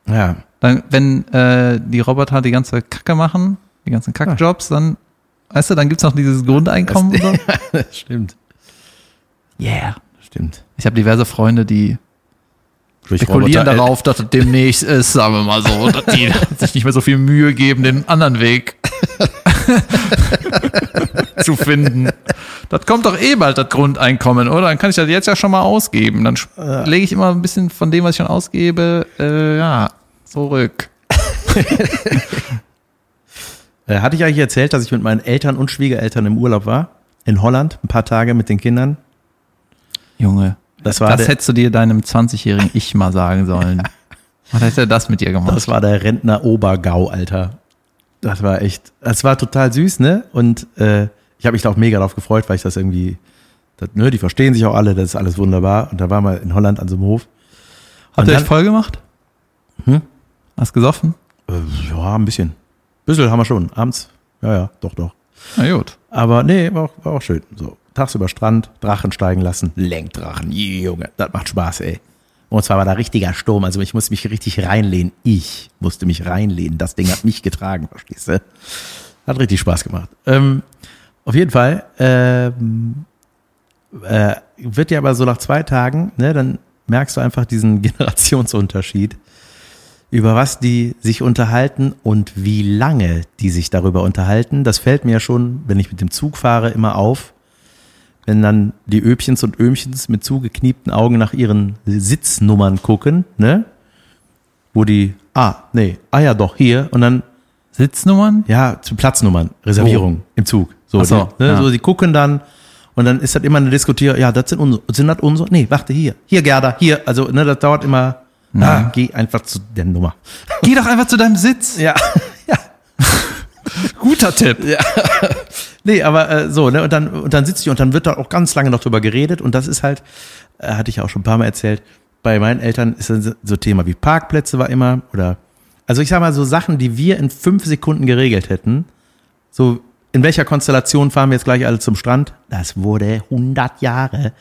Ja. Dann, wenn äh, die Roboter die ganze Kacke machen, die ganzen Kackjobs, dann, weißt du, dann gibt's noch dieses Grundeinkommen und so. Das stimmt. Yeah. Stimmt. Ich habe diverse Freunde, die spekulieren Roboter- darauf, dass es demnächst ist, sagen wir mal so, dass die sich nicht mehr so viel Mühe geben, den anderen Weg zu finden. Das kommt doch eh bald, das Grundeinkommen, oder? Dann kann ich das jetzt ja schon mal ausgeben. Dann sch- lege ich immer ein bisschen von dem, was ich schon ausgebe, äh, ja, zurück. Äh, hatte ich eigentlich erzählt, dass ich mit meinen Eltern und Schwiegereltern im Urlaub war? In Holland, ein paar Tage mit den Kindern. Junge, Das war das hättest du dir deinem 20-jährigen Ich mal sagen sollen. Was hätte das mit dir gemacht? Das war der Rentner Obergau, Alter. Das war echt, das war total süß, ne? Und äh, ich habe mich da auch mega drauf gefreut, weil ich das irgendwie, das, ne, die verstehen sich auch alle, das ist alles wunderbar. Und da waren wir in Holland an so einem Hof. Habt ihr euch voll gemacht? Hm? Hast gesoffen? Äh, ja, ein bisschen. Bissel haben wir schon, abends. Ja, ja, doch, doch. Na gut. Aber nee, war auch, war auch schön. So, tagsüber Strand, Drachen steigen lassen, Lenkdrachen, Junge, das macht Spaß, ey. Und zwar war da richtiger Sturm, also ich musste mich richtig reinlehnen. Ich musste mich reinlehnen. Das Ding hat mich getragen, verstehst du? Hat richtig Spaß gemacht. Ähm, auf jeden Fall ähm, äh, wird ja aber so nach zwei Tagen, ne, dann merkst du einfach diesen Generationsunterschied, über was die sich unterhalten und wie lange die sich darüber unterhalten. Das fällt mir ja schon, wenn ich mit dem Zug fahre, immer auf, wenn dann die Öbchens und Öhmchens mit zugekniepten Augen nach ihren Sitznummern gucken, ne? Wo die, ah, nee, ah ja doch, hier. Und dann Sitznummern? Ja, zu Platznummern, Reservierung im Zug. So, Ach so, die, ne, ja. so, die gucken dann und dann ist das immer eine Diskutier, ja, das sind unsere, sind das unsere? Nee, warte, hier, hier, Gerda, hier, also, ne, das dauert immer, ah, geh einfach zu der Nummer. Geh doch einfach zu deinem Sitz. Ja, ja. Guter Tipp. Nee, aber äh, so, ne, und dann, und dann sitzt die und dann wird da auch ganz lange noch drüber geredet und das ist halt, äh, hatte ich auch schon ein paar Mal erzählt, bei meinen Eltern ist das so Thema wie Parkplätze war immer oder, also ich sag mal so Sachen, die wir in fünf Sekunden geregelt hätten, so, in welcher Konstellation fahren wir jetzt gleich alle zum Strand? Das wurde 100 Jahre.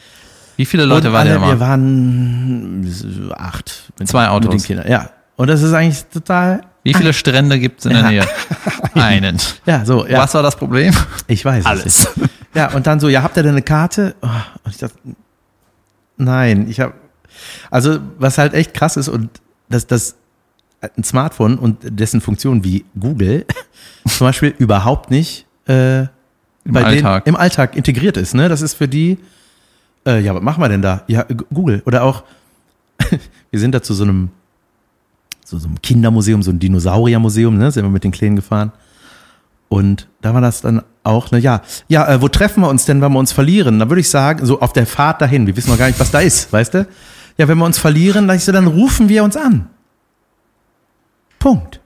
Wie viele Leute waren alle, da Wir waren acht. Mit, Zwei Autos. Mit den Kindern. Ja. Und das ist eigentlich total, Wie viele Strände gibt's in der Nähe? Einen. ja, so, ja. Was war das Problem? Ich weiß Alles. es nicht. Ja, und dann so, ja, habt ihr denn eine Karte? Oh, und ich dachte, nein, ich habe, also was halt echt krass ist und dass das ein Smartphone und dessen Funktion wie Google zum Beispiel überhaupt nicht äh, Im Alltag. Denen, im Alltag integriert ist. Ne? Das ist für die, äh, ja, was machen wir denn da? Ja, Google oder auch, wir sind da zu so einem, zu so einem Kindermuseum, so ein Dinosauriermuseum, ne? sind wir mit den Kleinen gefahren. Und da war das dann auch, ne, ja, ja, äh, wo treffen wir uns denn, wenn wir uns verlieren? Da würde ich sagen, so auf der Fahrt dahin, wir wissen noch gar nicht, was da ist, weißt du? Ja, wenn wir uns verlieren, dann, ich so, dann rufen wir uns an. Punkt.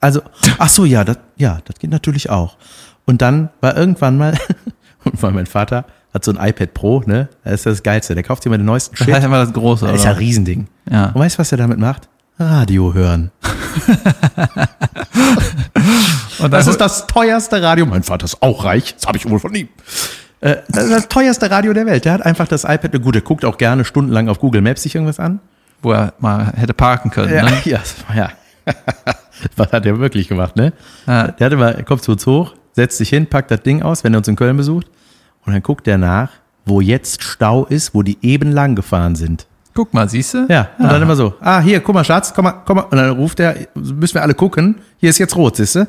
Also, ach so, ja, das, ja, das geht natürlich auch. Und dann war irgendwann mal, und weil mein Vater hat so ein iPad Pro, ne, das ist das Geilste, der kauft sich immer den neuesten Das Shit. heißt einfach das Große, Das ist ja ein oder? Riesending. Ja. Und weißt du, was er damit macht? Radio hören. Und Das ist das teuerste Radio. Mein Vater ist auch reich. Das habe ich wohl von ihm. Äh, Das ist das teuerste Radio der Welt. Der hat einfach das iPad. Gut, der guckt auch gerne stundenlang auf Google Maps sich irgendwas an. wo er mal hätte parken können. Ja, Ne? ja. ja. Was hat er wirklich gemacht, ne? Ja. Der hat immer, er kommt zu uns hoch, setzt sich hin, packt das Ding aus, wenn er uns in Köln besucht. Und dann guckt er nach, wo jetzt Stau ist, wo die eben lang gefahren sind. Guck mal, siehst du? Ja, und dann immer so, ah, hier, guck mal, Schatz, komm mal, komm mal. Und dann ruft er, müssen wir alle gucken, hier ist jetzt rot, siehst du?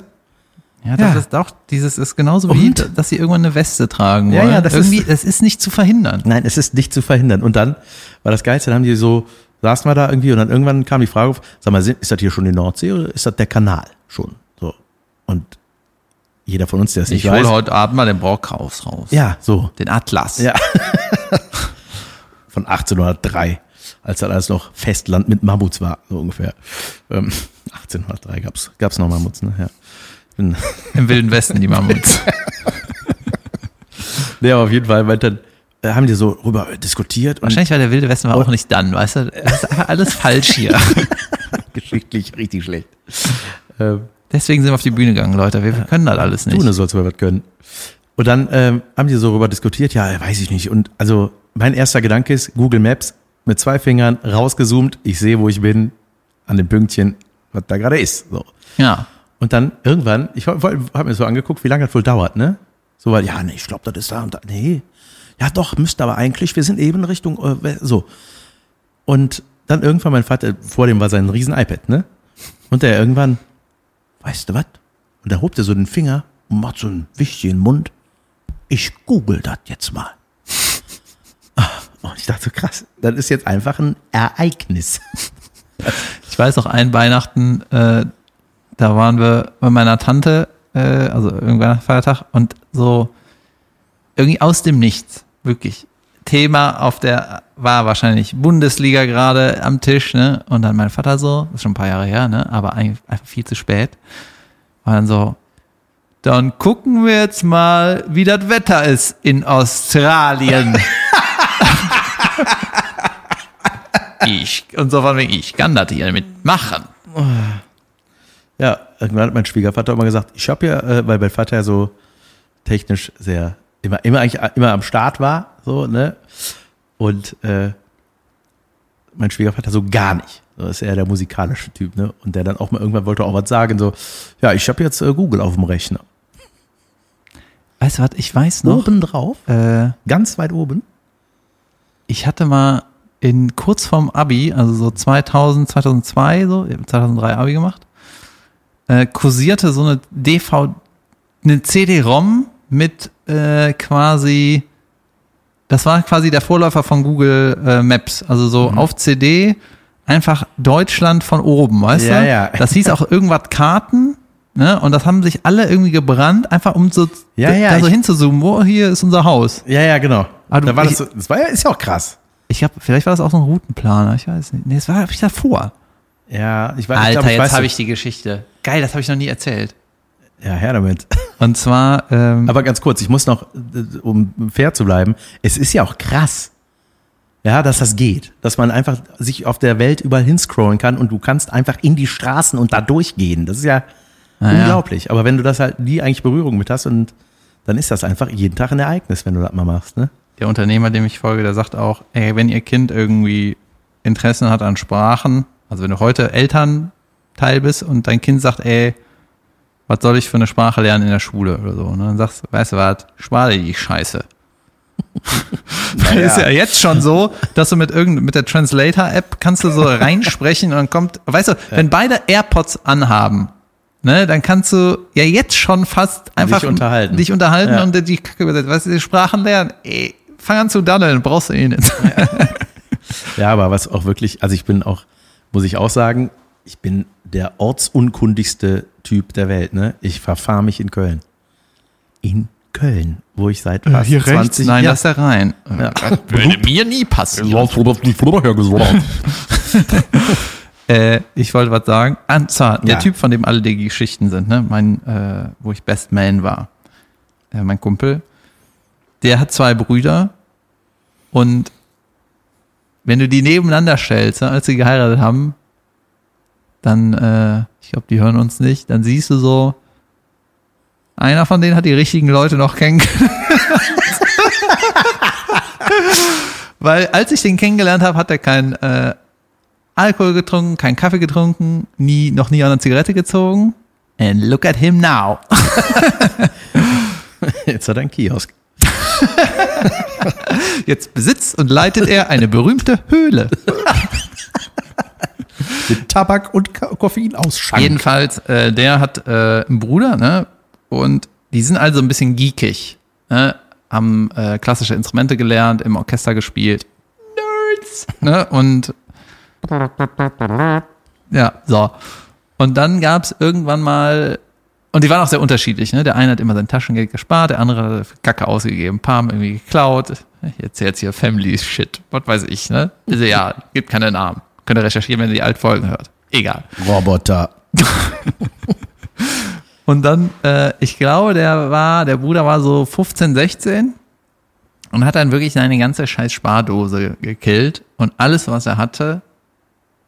Ja, das Ja. ist auch, dieses ist genauso wie, Und? dass sie irgendwann eine Weste tragen Ja, wollen. ja, das ist- Irgendwie, das ist nicht zu verhindern. Nein, es ist nicht zu verhindern. Und dann war das Geilste, dann haben die so, saßen wir da irgendwie und dann irgendwann kam die Frage auf, sag mal, ist das hier schon die Nordsee oder ist das der Kanal schon? So. Und jeder von uns, der es nicht Ich weiß. hole heute Abend mal den Brockhaus raus. Ja, so. Den Atlas. Ja. Von 1803, als das alles noch Festland mit Mammuts war, so ungefähr. Ähm, 1803 gab's, gab's noch Mammuts, ne? Ja. Ich Im Wilden Westen, die Mammuts. aber auf jeden Fall, weil dann haben die so rüber diskutiert Wahrscheinlich war der Wilde Westen war auch nicht dann, weißt du? Das ist alles falsch hier. geschichtlich richtig schlecht. Ähm, Deswegen sind wir auf die Bühne gegangen, Leute. Wir können das alles nicht. ne, sollst du was können. Und dann ähm, haben die so darüber diskutiert, ja, weiß ich nicht. Und also mein erster Gedanke ist, Google Maps mit zwei Fingern rausgezoomt, ich sehe, wo ich bin, an dem Pünktchen, was da gerade ist. So. Ja. Und dann irgendwann, ich habe mir so angeguckt, wie lange das wohl dauert, ne? So, weil, ja, nee, ich glaube, das ist da und da. Nee. Ja, doch, müsste aber eigentlich, wir sind eben Richtung, äh, so. Und dann irgendwann mein Vater, vor dem war sein riesen iPad, ne? Und der irgendwann, weißt du was? Und da hobt er so den Finger und macht so einen wichtigen Mund. Ich google das jetzt mal. Und ich dachte krass, das ist jetzt einfach ein Ereignis. Ich weiß auch, ein Weihnachten, äh, da waren wir bei meiner Tante, äh, also irgendwann Feiertag, und so irgendwie aus dem Nichts, wirklich. Thema auf der, war wahrscheinlich Bundesliga gerade am Tisch, ne? Und dann mein Vater so, das ist schon ein paar Jahre her, ne? Aber eigentlich einfach viel zu spät. War dann so, dann gucken wir jetzt mal, wie das Wetter ist in Australien. ich, und so von wegen, ich kann das hier mitmachen. Ja, irgendwann hat mein Schwiegervater immer gesagt, ich habe ja, äh, weil mein Vater ja so technisch sehr, immer, immer eigentlich immer am Start war, so, ne? Und äh, mein Schwiegervater so gar nicht. Das ist eher der musikalische Typ, ne? Und der dann auch mal irgendwann wollte auch was sagen, so, ja, ich habe jetzt äh, Google auf dem Rechner. Weißt du was, ich weiß noch, Oben drauf, äh, ganz weit oben. ich hatte mal in kurz vorm Abi, also so 2000, 2002, so, ich hab 2003 Abi gemacht, äh, kursierte so eine DV, eine CD-ROM mit äh, quasi, das war quasi der Vorläufer von Google äh, Maps, also so auf CD einfach Deutschland von oben, weißt Ja, du? ja. Das hieß auch irgendwas Karten, Ne? Und das haben sich alle irgendwie gebrannt, einfach um so, Ja, ja, da so hinzuzoomen. Wo hier ist unser Haus? Ja, ja, genau. Ah, du- da war ich- das, so, das war ja, ist ja auch krass. Ich glaube, vielleicht war das auch so ein Routenplaner. Ich weiß nicht. Nee, es war hab ich davor. Ja, ich weiß, Alter, ich glaub, ich jetzt habe ich die Geschichte. Geil, das habe ich noch nie erzählt. Ja, her damit. Und zwar, ähm, Aber ganz kurz, ich muss noch, äh, um fair zu bleiben, es ist ja auch krass. Ja, dass das geht. Dass man einfach sich auf der Welt überall hinscrollen kann und du kannst einfach in die Straßen und da durchgehen. Das ist ja Naja. unglaublich. Aber wenn du das halt nie eigentlich Berührung mit hast und dann ist das einfach jeden Tag ein Ereignis, wenn du das mal machst, ne? der Unternehmer, dem ich folge, der sagt auch, ey, wenn ihr Kind irgendwie Interessen hat an Sprachen, also wenn du heute Elternteil bist und dein Kind sagt, ey, was soll ich für eine Sprache lernen in der Schule oder so, ne? dann sagst du, weißt du was, spar dir die Scheiße. Weil ist ja jetzt schon so, dass du mit irgend mit der Translator-App kannst du so reinsprechen und dann kommt, weißt du, wenn beide AirPods anhaben, ne, dann kannst du ja jetzt schon fast einfach unterhalten. dich unterhalten Ja. und die Kacke übersetzen. Weißt du, die Sprachen lernen, ey, fang an zu daddeln, brauchst du eh nicht. Ja, aber was auch wirklich, also ich bin auch, muss ich auch sagen, ich bin der ortsunkundigste Typ der Welt, ne? Ich verfahre mich in Köln. In Köln, wo ich seit fast 20 Nein, ja, lass da rein. Ja. Das würde mir nie passieren. das nicht vorher gesagt. Äh, ich wollte was sagen. Und zwar, der Ja. Typ, von dem alle die Geschichten sind, ne? mein, äh, wo ich Best Man war, äh, mein Kumpel, der hat zwei Brüder und wenn du die nebeneinander stellst, ne, als sie geheiratet haben, dann, äh, ich glaube, die hören uns nicht, dann siehst du so, einer von denen hat die richtigen Leute noch kennengelernt. Weil als ich den kennengelernt habe, hat er kein äh, Alkohol getrunken, keinen Kaffee getrunken, nie, noch nie an einer Zigarette gezogen. And look at him now. Jetzt hat er einen Kiosk. Jetzt besitzt und leitet er eine berühmte Höhle. Mit Tabak und Koffein ausschank. Jedenfalls, äh, der hat äh, einen Bruder, ne? Und die sind also ein bisschen geekig. Ne? Haben äh, klassische Instrumente gelernt, im Orchester gespielt. Nerds! Ne? Und ja, so. Und dann gab es irgendwann mal, und die waren auch sehr unterschiedlich, ne? Der eine hat immer sein Taschengeld gespart, der andere hat Kacke ausgegeben, paar haben irgendwie geklaut. Ich erzähle jetzt hier Family Shit, was weiß ich, ne? Also ja, gibt keine Namen. Könnt ihr recherchieren, wenn ihr die alten Folgen hört. Egal. Roboter. Und dann, äh, ich glaube, der war, der Bruder war so 15, 16 und hat dann wirklich seine ganze scheiß Spardose gekillt und alles, was er hatte,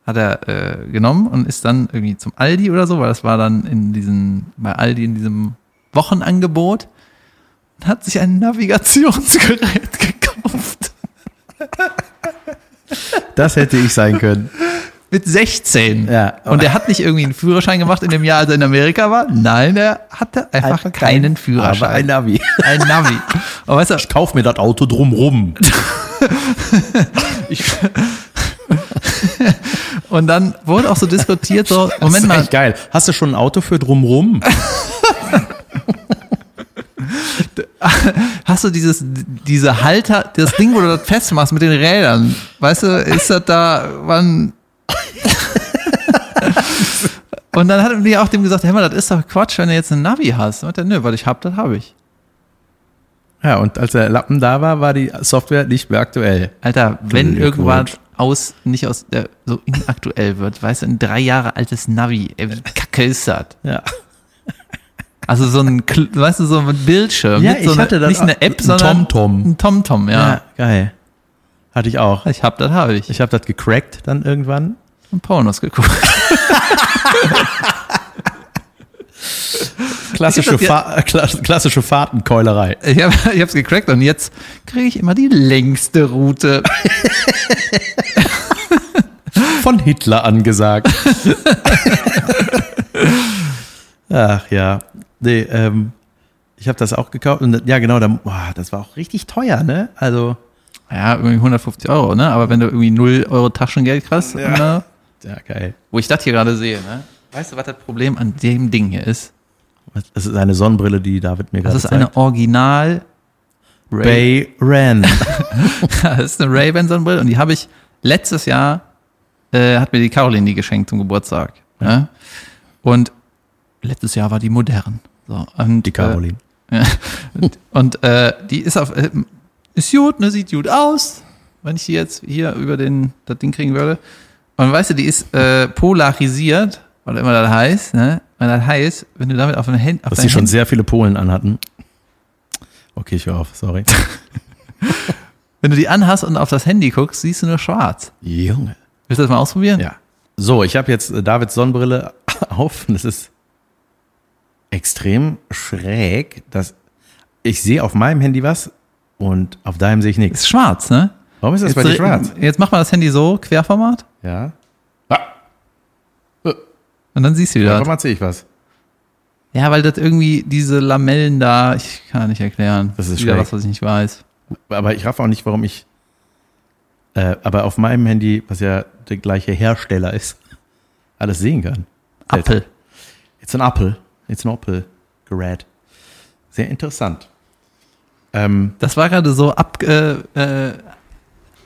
hat er äh, genommen und ist dann irgendwie zum Aldi oder so, weil das war dann in diesen, bei Aldi in diesem Wochenangebot und hat sich ein Navigationsgerät gekauft. Das hätte ich sein können. Mit 16. Ja. Und er hat nicht irgendwie einen Führerschein gemacht in dem Jahr, als er in Amerika war. Nein, er hatte einfach, Einfach keinen kein- Führerschein. Aber ein Navi. Ein Navi. Aber weißt du, Ich kauf mir das Auto drumrum. ich, und dann wurde auch so diskutiert, so, Moment das ist mal, geil. Hast du schon ein Auto für drumrum? hast du dieses, diese Halter, das Ding, wo du das festmachst mit den Rädern, weißt du, ist das da, wann, und dann hat mir auch dem gesagt, hey mal, das ist doch Quatsch, wenn du jetzt einen Navi hast. Und er, nö, was ich hab, das habe ich. Ja, und als der Lappen da war, war die Software nicht mehr aktuell. Alter, wenn Glückwunsch. irgendwas aus, nicht aus, der, so inaktuell wird, weißt du, ein drei Jahre altes Navi, ey, wie kacke ist das? Ja. Also so ein, weißt du, so ein Bildschirm. Ja, so ich hatte eine, das nicht eine. App, Ein sondern TomTom. ein TomTom, ja. Ja, geil. Hatte ich auch. Ich hab das, habe ich. Ich habe das gecrackt dann irgendwann. Und Pornos geguckt. Klassische, hab Fa Kla- klassische Fahrtenkeulerei. Ich, hab, ich hab's gecrackt und jetzt kriege ich immer die längste Route. Von Hitler angesagt. Ach ja. Nee, ähm, ich habe das auch gekauft. Und ja, genau, da, boah, das war auch richtig teuer, ne? Also, Ja, irgendwie 150 Euro, ne? Aber wenn du irgendwie 0 Euro Taschengeld kriegst, Ja. ne? ja, geil. wo ich das hier gerade sehe, ne? Weißt du, was das Problem an dem Ding hier ist? Das ist eine Sonnenbrille, die David mir Das gerade ist eine zeigt. Original Ray Bay Ran. das ist eine Ray-Ban Sonnenbrille und die habe ich letztes Jahr, äh, hat mir die Caroline die geschenkt zum Geburtstag. Ja? Und letztes Jahr war die modern. So, und, Die Caroline. Äh, und äh, die ist auf, äh, ist gut, ne, sieht gut aus, wenn ich die jetzt hier über den, das Ding kriegen würde. Und weißt du, die ist äh, polarisiert, was immer das heißt, ne? Und das heißt, wenn du damit auf dein Handy, Dass sie schon Handy sehr viele Polen anhatten. Okay, ich höre auf, sorry. wenn du die anhast und auf das Handy guckst, siehst du nur schwarz. Junge. Willst du das mal ausprobieren? Ja. So, ich habe jetzt äh, Davids Sonnenbrille auf und es ist extrem schräg, dass ich sehe auf meinem Handy was und auf deinem sehe ich nichts. Ist schwarz, ne? Warum ist das Jetzt, bei dir schwarz? jetzt mach mal das Handy so, Querformat, Ja. Ah, und dann siehst du wieder. warum mal sehe ich was? Ja, weil das irgendwie diese Lamellen da, ich kann nicht erklären. Das ist wieder schräg. was, was ich nicht weiß. Aber ich raff auch nicht, warum ich. Äh, aber auf meinem Handy, was ja der gleiche Hersteller ist, alles sehen kann. Apple. It's an Apple. It's an Apple. Gerät. Sehr interessant. Ähm, Das war gerade so ab, äh,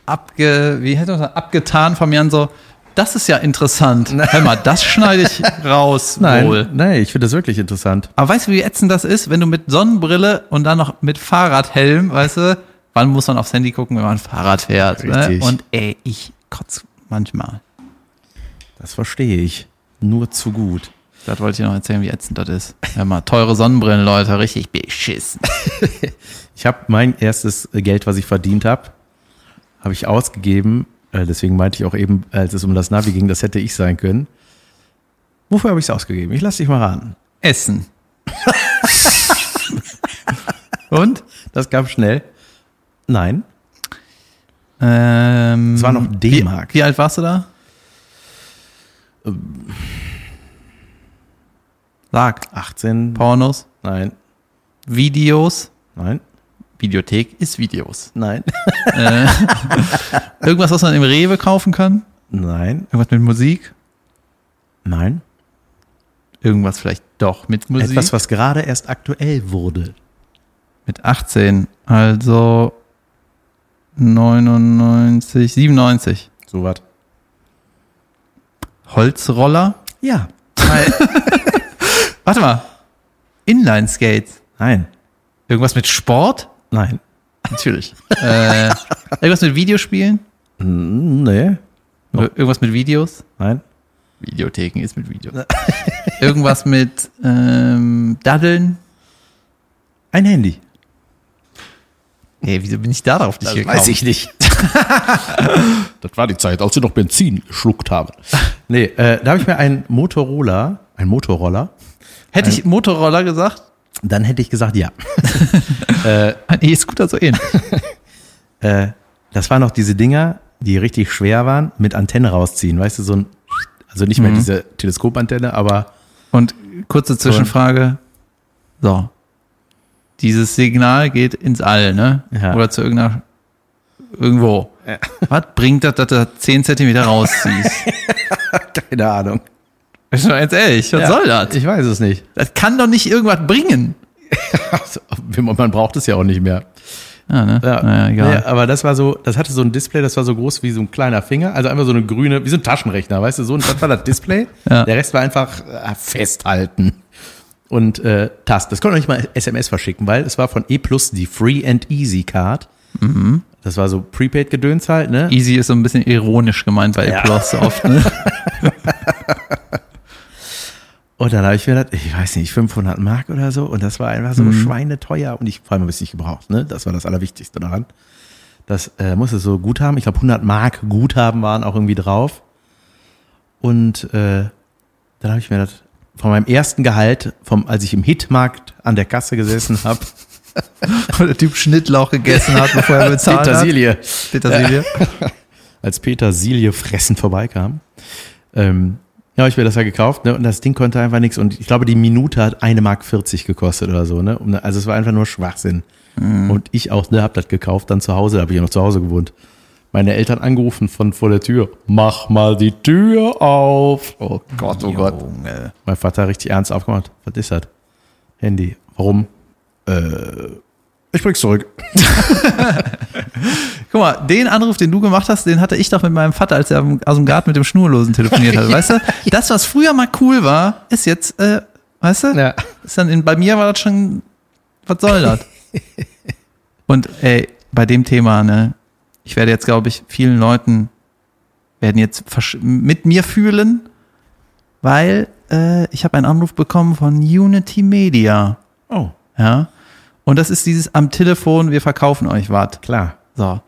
abge, wie hätte man das, abgetan von mir an so, das ist ja interessant. Hör mal, das schneide ich raus nein, wohl. nein, ich finde das wirklich interessant. Aber weißt du, wie ätzend das ist, wenn du mit Sonnenbrille und dann noch mit Fahrradhelm, weißt du, wann muss man aufs Handy gucken, wenn man Fahrrad fährt? Ne? Richtig. Und ey, ich kotze manchmal. Das verstehe ich. Nur zu gut. Das wollte ich noch erzählen, wie ätzend das ist. Hör mal, teure Sonnenbrillen, Leute, richtig beschissen. Ich habe mein erstes Geld, was ich verdient habe, habe ich ausgegeben. Äh, deswegen meinte ich auch eben, als es um das Navi ging, das hätte ich sein können. Wofür habe ich es ausgegeben? Ich lasse dich mal raten. Essen. Und? Das gab schnell. Nein. Ähm, Es war noch D-Mark. Wie, wie alt warst du da? Sag. 18. Pornos, Nein. Videos. Nein. Videothek ist Videos. Nein. Irgendwas, was man im Rewe kaufen kann? Nein. Irgendwas mit Musik? Nein. Irgendwas vielleicht doch mit Musik? Etwas, was gerade erst aktuell wurde. mit 18. Also 99, 97. So was. Holzroller? Ja. Warte mal. Inline-Skates. Nein. Irgendwas mit Sport? Nein. Natürlich. äh, irgendwas mit Videospielen? Nee. Oder Irgendwas mit Videos? Nein. Videotheken ist mit Videos. irgendwas mit ähm, Daddeln? Ein Handy. Nee, wieso bin ich da drauf nicht gekommen? nicht. das war die Zeit, als sie noch Benzin geschluckt haben. Nee, äh, da habe ich mir einen Motorola, ein Motorroller, Hätte ich Motorroller gesagt? dann hätte ich gesagt, ja. Ein E-Scooter so ähnlich. Äh, das waren noch diese Dinger, die richtig schwer waren, mit Antenne rausziehen. Weißt du, so ein, also nicht mehr diese Teleskopantenne, aber Und kurze Zwischenfrage. So. Dieses Signal geht ins All, ne? Ja. Oder zu irgendeiner, irgendwo. Was bringt das, dass du 10 Zentimeter rausziehst? keine Ahnung. Ist doch jetzt ehrlich, was Ja, soll das? Ich weiß es nicht. Das kann doch nicht irgendwas bringen. Man braucht es ja auch nicht mehr. Ja, ne? Ja, Naja, egal. Nee, aber das war so, das hatte so ein Display, das war so groß wie so ein kleiner Finger, also einfach so eine grüne, wie so ein Taschenrechner, weißt du, so ein, das war das Display. Ja. Der Rest war einfach äh, festhalten. Und äh, Tasten. Das konnte auch nicht mal SMS verschicken, weil es war von E Plus die Free and Easy Card. Mhm. Das war so Prepaid-Gedöns halt, ne? Easy ist so ein bisschen ironisch gemeint bei Ja. Applause so oft, ne? Und dann habe ich mir gedacht, ich weiß nicht, 500 Mark oder so. Und das war einfach so schweineteuer. Und ich vor allem habe ich es nicht gebraucht. Ne? Das war das Allerwichtigste daran. Das äh, musste so Guthaben. Ich glaube, 100 Mark Guthaben waren auch irgendwie drauf. Und äh, dann habe ich mir das von meinem ersten Gehalt, vom, als ich im Hitmarkt an der Kasse gesessen habe, Wo der Typ Schnittlauch gegessen hat, bevor er bezahlt Petersilie, hat. Petersilie. als Petersilie fressen vorbeikam, ähm, ja, ich mir das ja gekauft, ne? Und das Ding konnte einfach nichts. Und ich glaube, die Minute hat eine Mark 40 gekostet oder so, ne? Also es war einfach nur Schwachsinn. Und ich auch, ne, hab das gekauft, dann zu Hause, da habe ich ja noch zu Hause gewohnt. Meine Eltern angerufen von vor der Tür. Mach mal die Tür auf. Oh Gott, oh Gott. Junge. Mein Vater richtig ernst aufgemacht. Was ist das? Handy. Warum? Äh, ich bring's zurück. Guck mal, den Anruf, den du gemacht hast, den hatte ich doch mit meinem Vater, als er aus dem Garten mit dem Schnurlosen telefoniert hat. Weißt du, das, was früher mal cool war, ist jetzt äh, Weißt du? Ja. Ist dann in, bei mir war das schon, was soll das? Und ey, bei dem Thema, ne, ich werde jetzt, glaube ich, vielen Leuten werden jetzt versch- mit mir fühlen, weil äh, ich habe einen Anruf bekommen von Unity Media. Oh, Ja. Und das ist dieses am Telefon, wir verkaufen euch was. klar. So.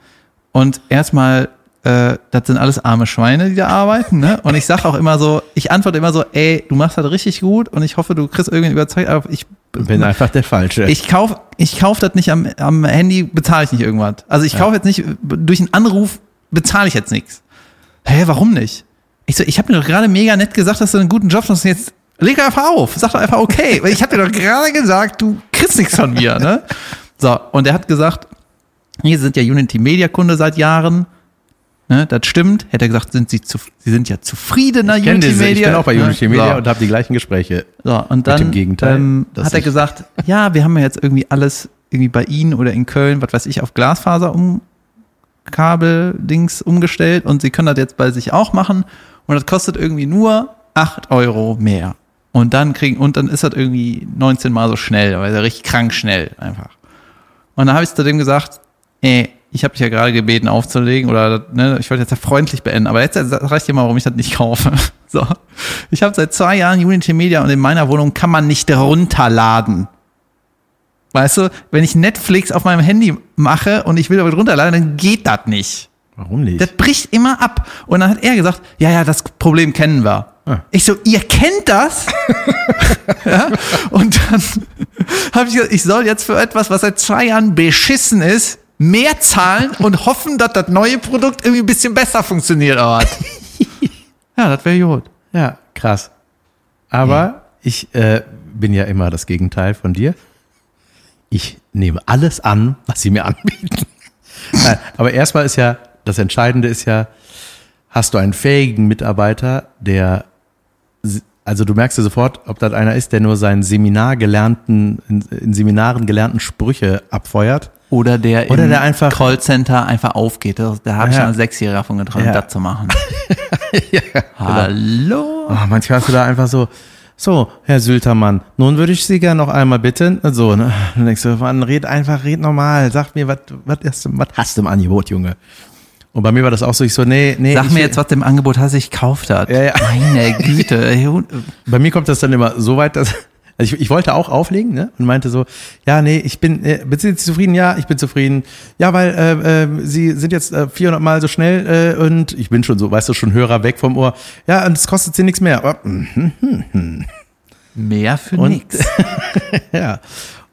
Und erstmal, äh, das sind alles arme Schweine, die da arbeiten, ne? Und ich sage auch immer so, ich antworte immer so, ey, du machst das richtig gut und ich hoffe, du kriegst irgendwie überzeugt, aber ich Bin einfach der Falsche. ich kauf, ich kauf das nicht am, am Handy, bezahle ich nicht irgendwas. Also ich Ja. kaufe jetzt nicht, durch einen Anruf bezahle ich jetzt nichts. Hä, warum nicht? Ich so, ich habe mir doch gerade mega nett gesagt, dass du einen guten Job machst. Jetzt leg einfach auf. Sag doch einfach okay. Weil ich habe dir doch gerade gesagt, du kriegst nichts von mir, ne? So, und er hat gesagt, hier sind ja Unity Media Kunde seit Jahren. Ne, das stimmt. Hätte er gesagt, sind sie, zu, sie sind ja zufriedener ich, Unity diese, Media. ich bin auch bei? Unity Media So. und habe die gleichen Gespräche. So, und dann ähm, hat er gesagt, ja, wir haben ja jetzt irgendwie alles irgendwie bei Ihnen oder in Köln, was weiß ich, auf Glasfaser um Kabeldings umgestellt und Sie können das jetzt bei sich auch machen und das kostet irgendwie nur 8 Euro mehr. Und dann kriegen, und dann ist das irgendwie 19 mal so schnell, weil er richtig krank schnell einfach. Und dann habe ich zu dem gesagt, ey, ich habe dich ja gerade gebeten aufzulegen oder ne, ich wollte jetzt ja freundlich beenden, aber jetzt ich dir mal, warum ich das nicht kaufe. So. Ich habe seit zwei Jahren Unity Media und in meiner Wohnung kann man nicht runterladen. Weißt du, wenn ich Netflix auf meinem Handy mache und ich will aber runterladen, dann geht das nicht. Warum nicht? Das bricht immer ab. Und dann hat er gesagt, ja, ja, das Problem kennen wir. Ah. Ich so, ihr kennt das? ja? Und dann habe ich gesagt, ich soll jetzt für etwas, was seit zwei Jahren beschissen ist, mehr zahlen und hoffen, dass das neue Produkt irgendwie ein bisschen besser funktioniert. Aber ja, das wäre gut. Ja, krass. Aber ich äh, bin ja immer das Gegenteil von dir. Ich nehme alles an, was sie mir anbieten. Nein, aber erstmal ist ja, das Entscheidende ist ja, hast du einen fähigen Mitarbeiter, der, also du merkst ja sofort, ob das einer ist, der nur seinen Seminar gelernten, in, in Seminaren gelernten Sprüche abfeuert. Oder der Oder im der einfach- Callcenter einfach aufgeht. Da da habe ich Ja. schon als Sechsjähriger davon geträumt, Ja. das zu machen. Hallo? Oh, manchmal hast du da einfach so, so, Herr Sültermann, nun würde ich Sie gerne noch einmal bitten. So, ne? Dann denkst du, Mann, red einfach, red normal. Sag mir, was was hast du was hast du im Angebot, Junge? Und bei mir war das auch so, ich so, nee, nee. Sag mir jetzt, was im Angebot hast, ich kauf das. Ja, ja. Meine Güte. Bei mir kommt das dann immer so weit, dass also ich, ich wollte auch auflegen, ne? Und meinte so, ja, nee, ich bin, äh, sind Sie zufrieden? Ja, ich bin zufrieden. Ja, weil äh, äh, Sie sind jetzt äh, 400 Mal so schnell äh, und ich bin schon so, weißt du, schon Hörer weg vom Ohr. Ja, und es kostet Sie nichts mehr. Aber, mhm. Mehr für Und- nix. Ja.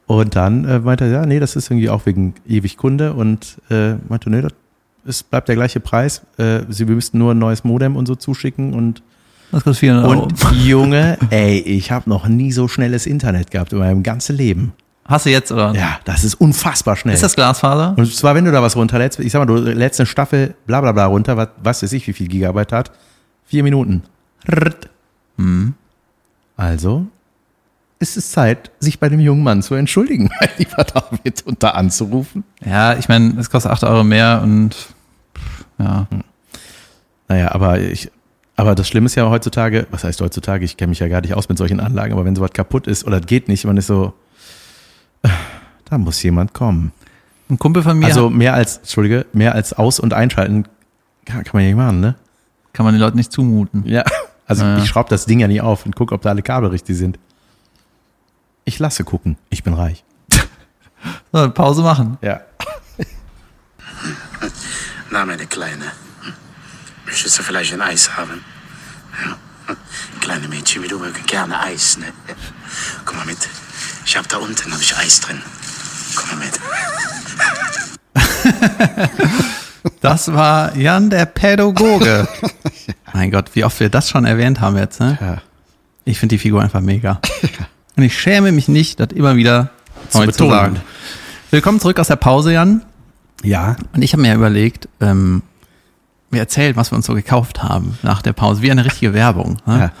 Und dann äh, meinte er, ja, nee, das ist irgendwie auch wegen ewig Kunde und äh, meinte, nee, das es bleibt der gleiche Preis. Äh, sie müssten nur ein neues Modem und so zuschicken und Das kostet 400 Euro. und Junge, ey, ich habe noch nie so schnelles Internet gehabt in meinem ganzen Leben. Hast du jetzt, oder? Ja, das ist unfassbar schnell. Ist das Glasfaser? und zwar, wenn du da was runterlädst, ich sag mal, du lädst eine Staffel bla bla bla runter, was, was weiß ich, wie viel Gigabyte hat. Vier Minuten. Mhm. Also ist es Zeit, sich bei dem jungen Mann zu entschuldigen, mein lieber David, und da anzurufen. Ja, ich meine, es kostet 8 Euro mehr und ja. Naja, aber ich, aber das Schlimme ist ja heutzutage, was heißt heutzutage, ich kenne mich ja gar nicht aus mit solchen Anlagen, aber wenn sowas kaputt ist oder geht nicht, man ist so, da muss jemand kommen. Ein Kumpel von mir Also mehr als, Entschuldige, mehr als aus- und einschalten kann, kann man ja nicht machen, ne? kann man den Leuten nicht zumuten. Ja. Also Ja. ich schraube das Ding ja nie auf und gucke, ob da alle Kabel richtig sind. Ich lasse gucken. Ich bin reich. So, Pause machen. Ja. Na, meine Kleine. Möchtest du vielleicht ein Eis haben? Ja. Kleine Mädchen wie du mögen gerne Eis, ne? Komm mal mit. Ich hab da unten hab ich Eis drin. Komm mal mit. Das war Jan der Pädagoge. mein Gott, wie oft wir das schon erwähnt haben jetzt, ne? ja. Ich finde die Figur einfach mega. Und ich schäme mich nicht, das immer wieder Zu neu zu sagen. Willkommen zurück aus der Pause, Jan. Ja. Und ich habe mir ja überlegt, ähm, wir erzählen, was wir uns so gekauft haben nach der Pause, wie eine richtige Werbung. Ne? ja.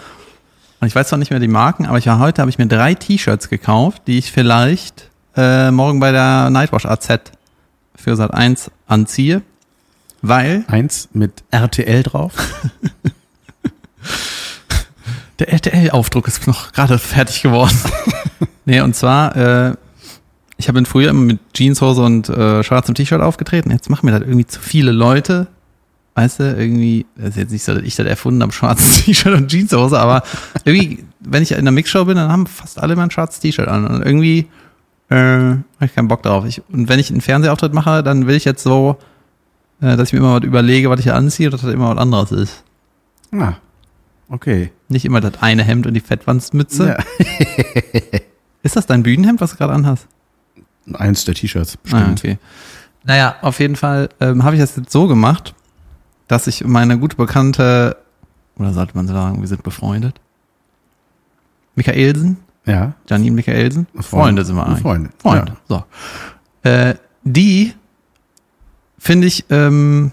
Und ich weiß zwar nicht mehr die Marken, aber ich war heute, habe ich mir drei T-Shirts gekauft, die ich vielleicht äh, morgen bei der Nightwash AZ für Sat 1 anziehe, weil Eins mit RTL drauf. Der RTL-Aufdruck ist noch gerade fertig geworden. nee, und zwar, äh, ich habe früher immer mit Jeanshose und äh, schwarzem T-Shirt aufgetreten. Jetzt machen mir das irgendwie zu viele Leute. Weißt du, irgendwie, das ist jetzt nicht so, dass ich das erfunden habe, schwarzes T-Shirt und Jeanshose, aber irgendwie, wenn ich in der Mixshow bin, dann haben fast alle mein schwarzes T-Shirt an. Und irgendwie äh, habe ich keinen Bock drauf. Ich, und wenn ich einen Fernsehauftritt mache, dann will ich jetzt so, äh, dass ich mir immer was überlege, was ich hier anziehe, dass das immer was anderes ist. Ah, okay. Nicht immer das eine Hemd und die Fettwandsmütze. Ja. Ist das dein Bühnenhemd, was du gerade anhast? Eins der T-Shirts, Ah, bestimmt. okay. Naja, auf jeden Fall ähm, habe ich das jetzt so gemacht, dass ich meine gute Bekannte, oder sollte man sagen, wir sind befreundet, Michaelsen, Ja. Janine Michaelsen, Freunde. Freunde sind wir eigentlich. Freunde, Freunde, so. Äh, die, finde ich, ähm,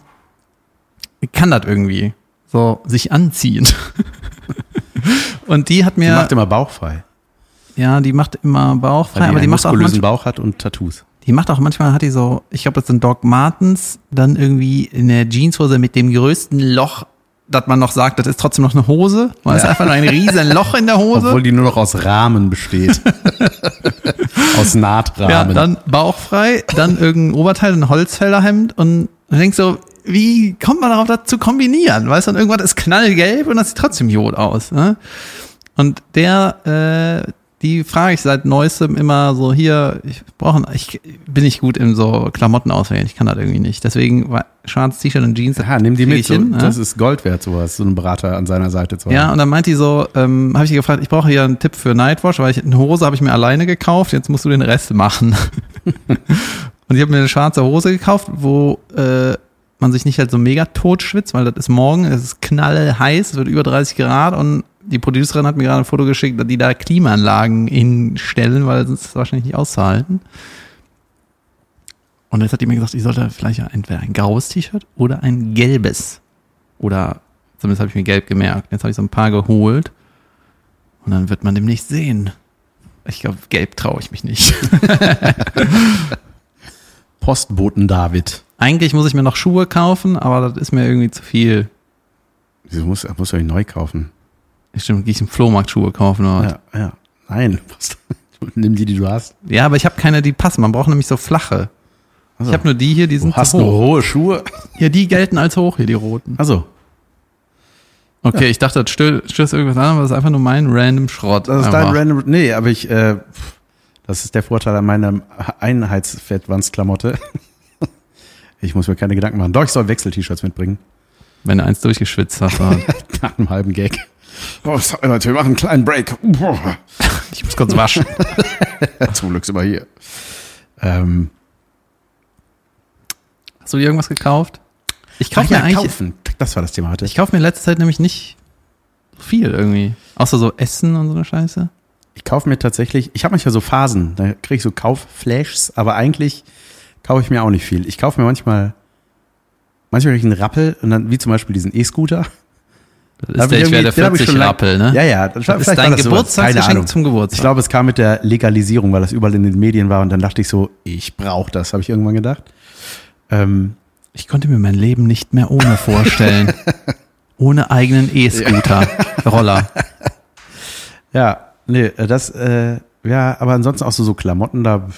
kann das irgendwie so sich anziehen. Und die hat Die mir, macht immer bauchfrei. ja, die macht immer bauchfrei, die aber die macht auch manchmal, Bauch hat und Tattoos. Die macht auch manchmal, hat die so, ich glaube, das sind Doc Martens, dann irgendwie in der Jeanshose mit dem größten Loch, dass man noch sagt, das ist trotzdem noch eine Hose, weil es ist einfach nur ein riesen Loch in der Hose. Obwohl die nur noch aus Rahmen besteht. aus ja, Nahtrahmen. dann bauchfrei, dann irgendein Oberteil, ein Holzfällerhemd und du denkst so, wie kommt man darauf, das zu kombinieren? Weißt du, und irgendwas ist knallgelb und das sieht trotzdem Jod aus. Ne? Und der, äh, die frage ich seit neuestem immer so hier, ich brauche, ich bin nicht gut in so Klamotten auswählen, ich kann das irgendwie nicht. Deswegen war schwarzes T-Shirt und Jeans. ja, nimm die mit. So, hin, ne? das ist Gold wert, sowas, so einen Berater an seiner Seite zu haben. Ja, und dann meint die so, ähm, habe ich ihr gefragt, ich brauche hier einen Tipp für Nightwatch, weil ich eine Hose habe ich mir alleine gekauft, jetzt musst du den Rest machen. und ich habe mir eine schwarze Hose gekauft, wo äh, man sich nicht halt so mega tot schwitzt, weil das ist morgen, es ist knallheiß, es wird über 30 Grad und die Producerin hat mir gerade ein Foto geschickt, dass die da Klimaanlagen hinstellen, weil sonst ist es wahrscheinlich nicht auszuhalten. Und jetzt hat die mir gesagt, ich sollte vielleicht entweder ein graues T-Shirt oder ein gelbes. Oder zumindest habe ich mir gelb gemerkt. Jetzt habe ich so ein paar geholt. Und dann wird man demnächst sehen. Ich glaube, gelb traue ich mich nicht. Postboten David. Eigentlich muss ich mir noch Schuhe kaufen, aber das ist mir irgendwie zu viel. Wieso muss, muss ich neu kaufen? Stimmt, gehe ich im Flohmarkt Schuhe kaufen oder was? Ja, ja. Nein. Nimm die, die du hast. Ja, aber ich habe keine, die passen. Man braucht nämlich so flache. Also, Ich habe nur die hier, die du sind hast zu nur hohe Schuhe. Ja, die gelten als hoch hier, die roten. Also, Okay, ich dachte, das stö- stößt irgendwas an, aber das ist einfach nur mein random Schrott. das ist dein Einfach. random. Nee, aber ich, äh, das ist der Vorteil an meiner Einheitsfettwandsklamotte. Ich muss mir keine Gedanken machen. Doch, ich soll Wechsel-T-Shirts mitbringen. Wenn du eins durchgeschwitzt hast. Nach einem halben Gag. Oh, sorry, Leute, wir machen einen kleinen Break. Ich muss kurz waschen. Zum Glück sind wir hier. Ähm, Hast du dir irgendwas gekauft? Ich kaufe ja, mir eigentlich, kaufen. Das war das Thema heute. ich kaufe mir in letzter Zeit nämlich nicht viel irgendwie. Außer so Essen und so eine Scheiße. Ich kaufe mir tatsächlich, ich habe manchmal so Phasen, da kriege ich so Kaufflashs, aber eigentlich kaufe ich mir auch nicht viel. Ich kaufe mir manchmal, manchmal kriege ich einen Rappel und dann, wie zum Beispiel diesen E-Scooter. Das Da ist der, ich werde den hab ich 40 schon lang- Rappel, ne? Ja, ja. Das, Das ist dein Geburtstagsgeschenk zum Geburtstag. Ich glaube, es kam mit der Legalisierung, weil das überall in den Medien war und dann dachte ich so, ich brauche das, habe ich irgendwann gedacht. Ähm, Ich konnte mir mein Leben nicht mehr ohne vorstellen. ohne eigenen E-Scooter, Roller. ja, nee, äh, das, äh, ja, aber ansonsten auch so, so Klamotten, da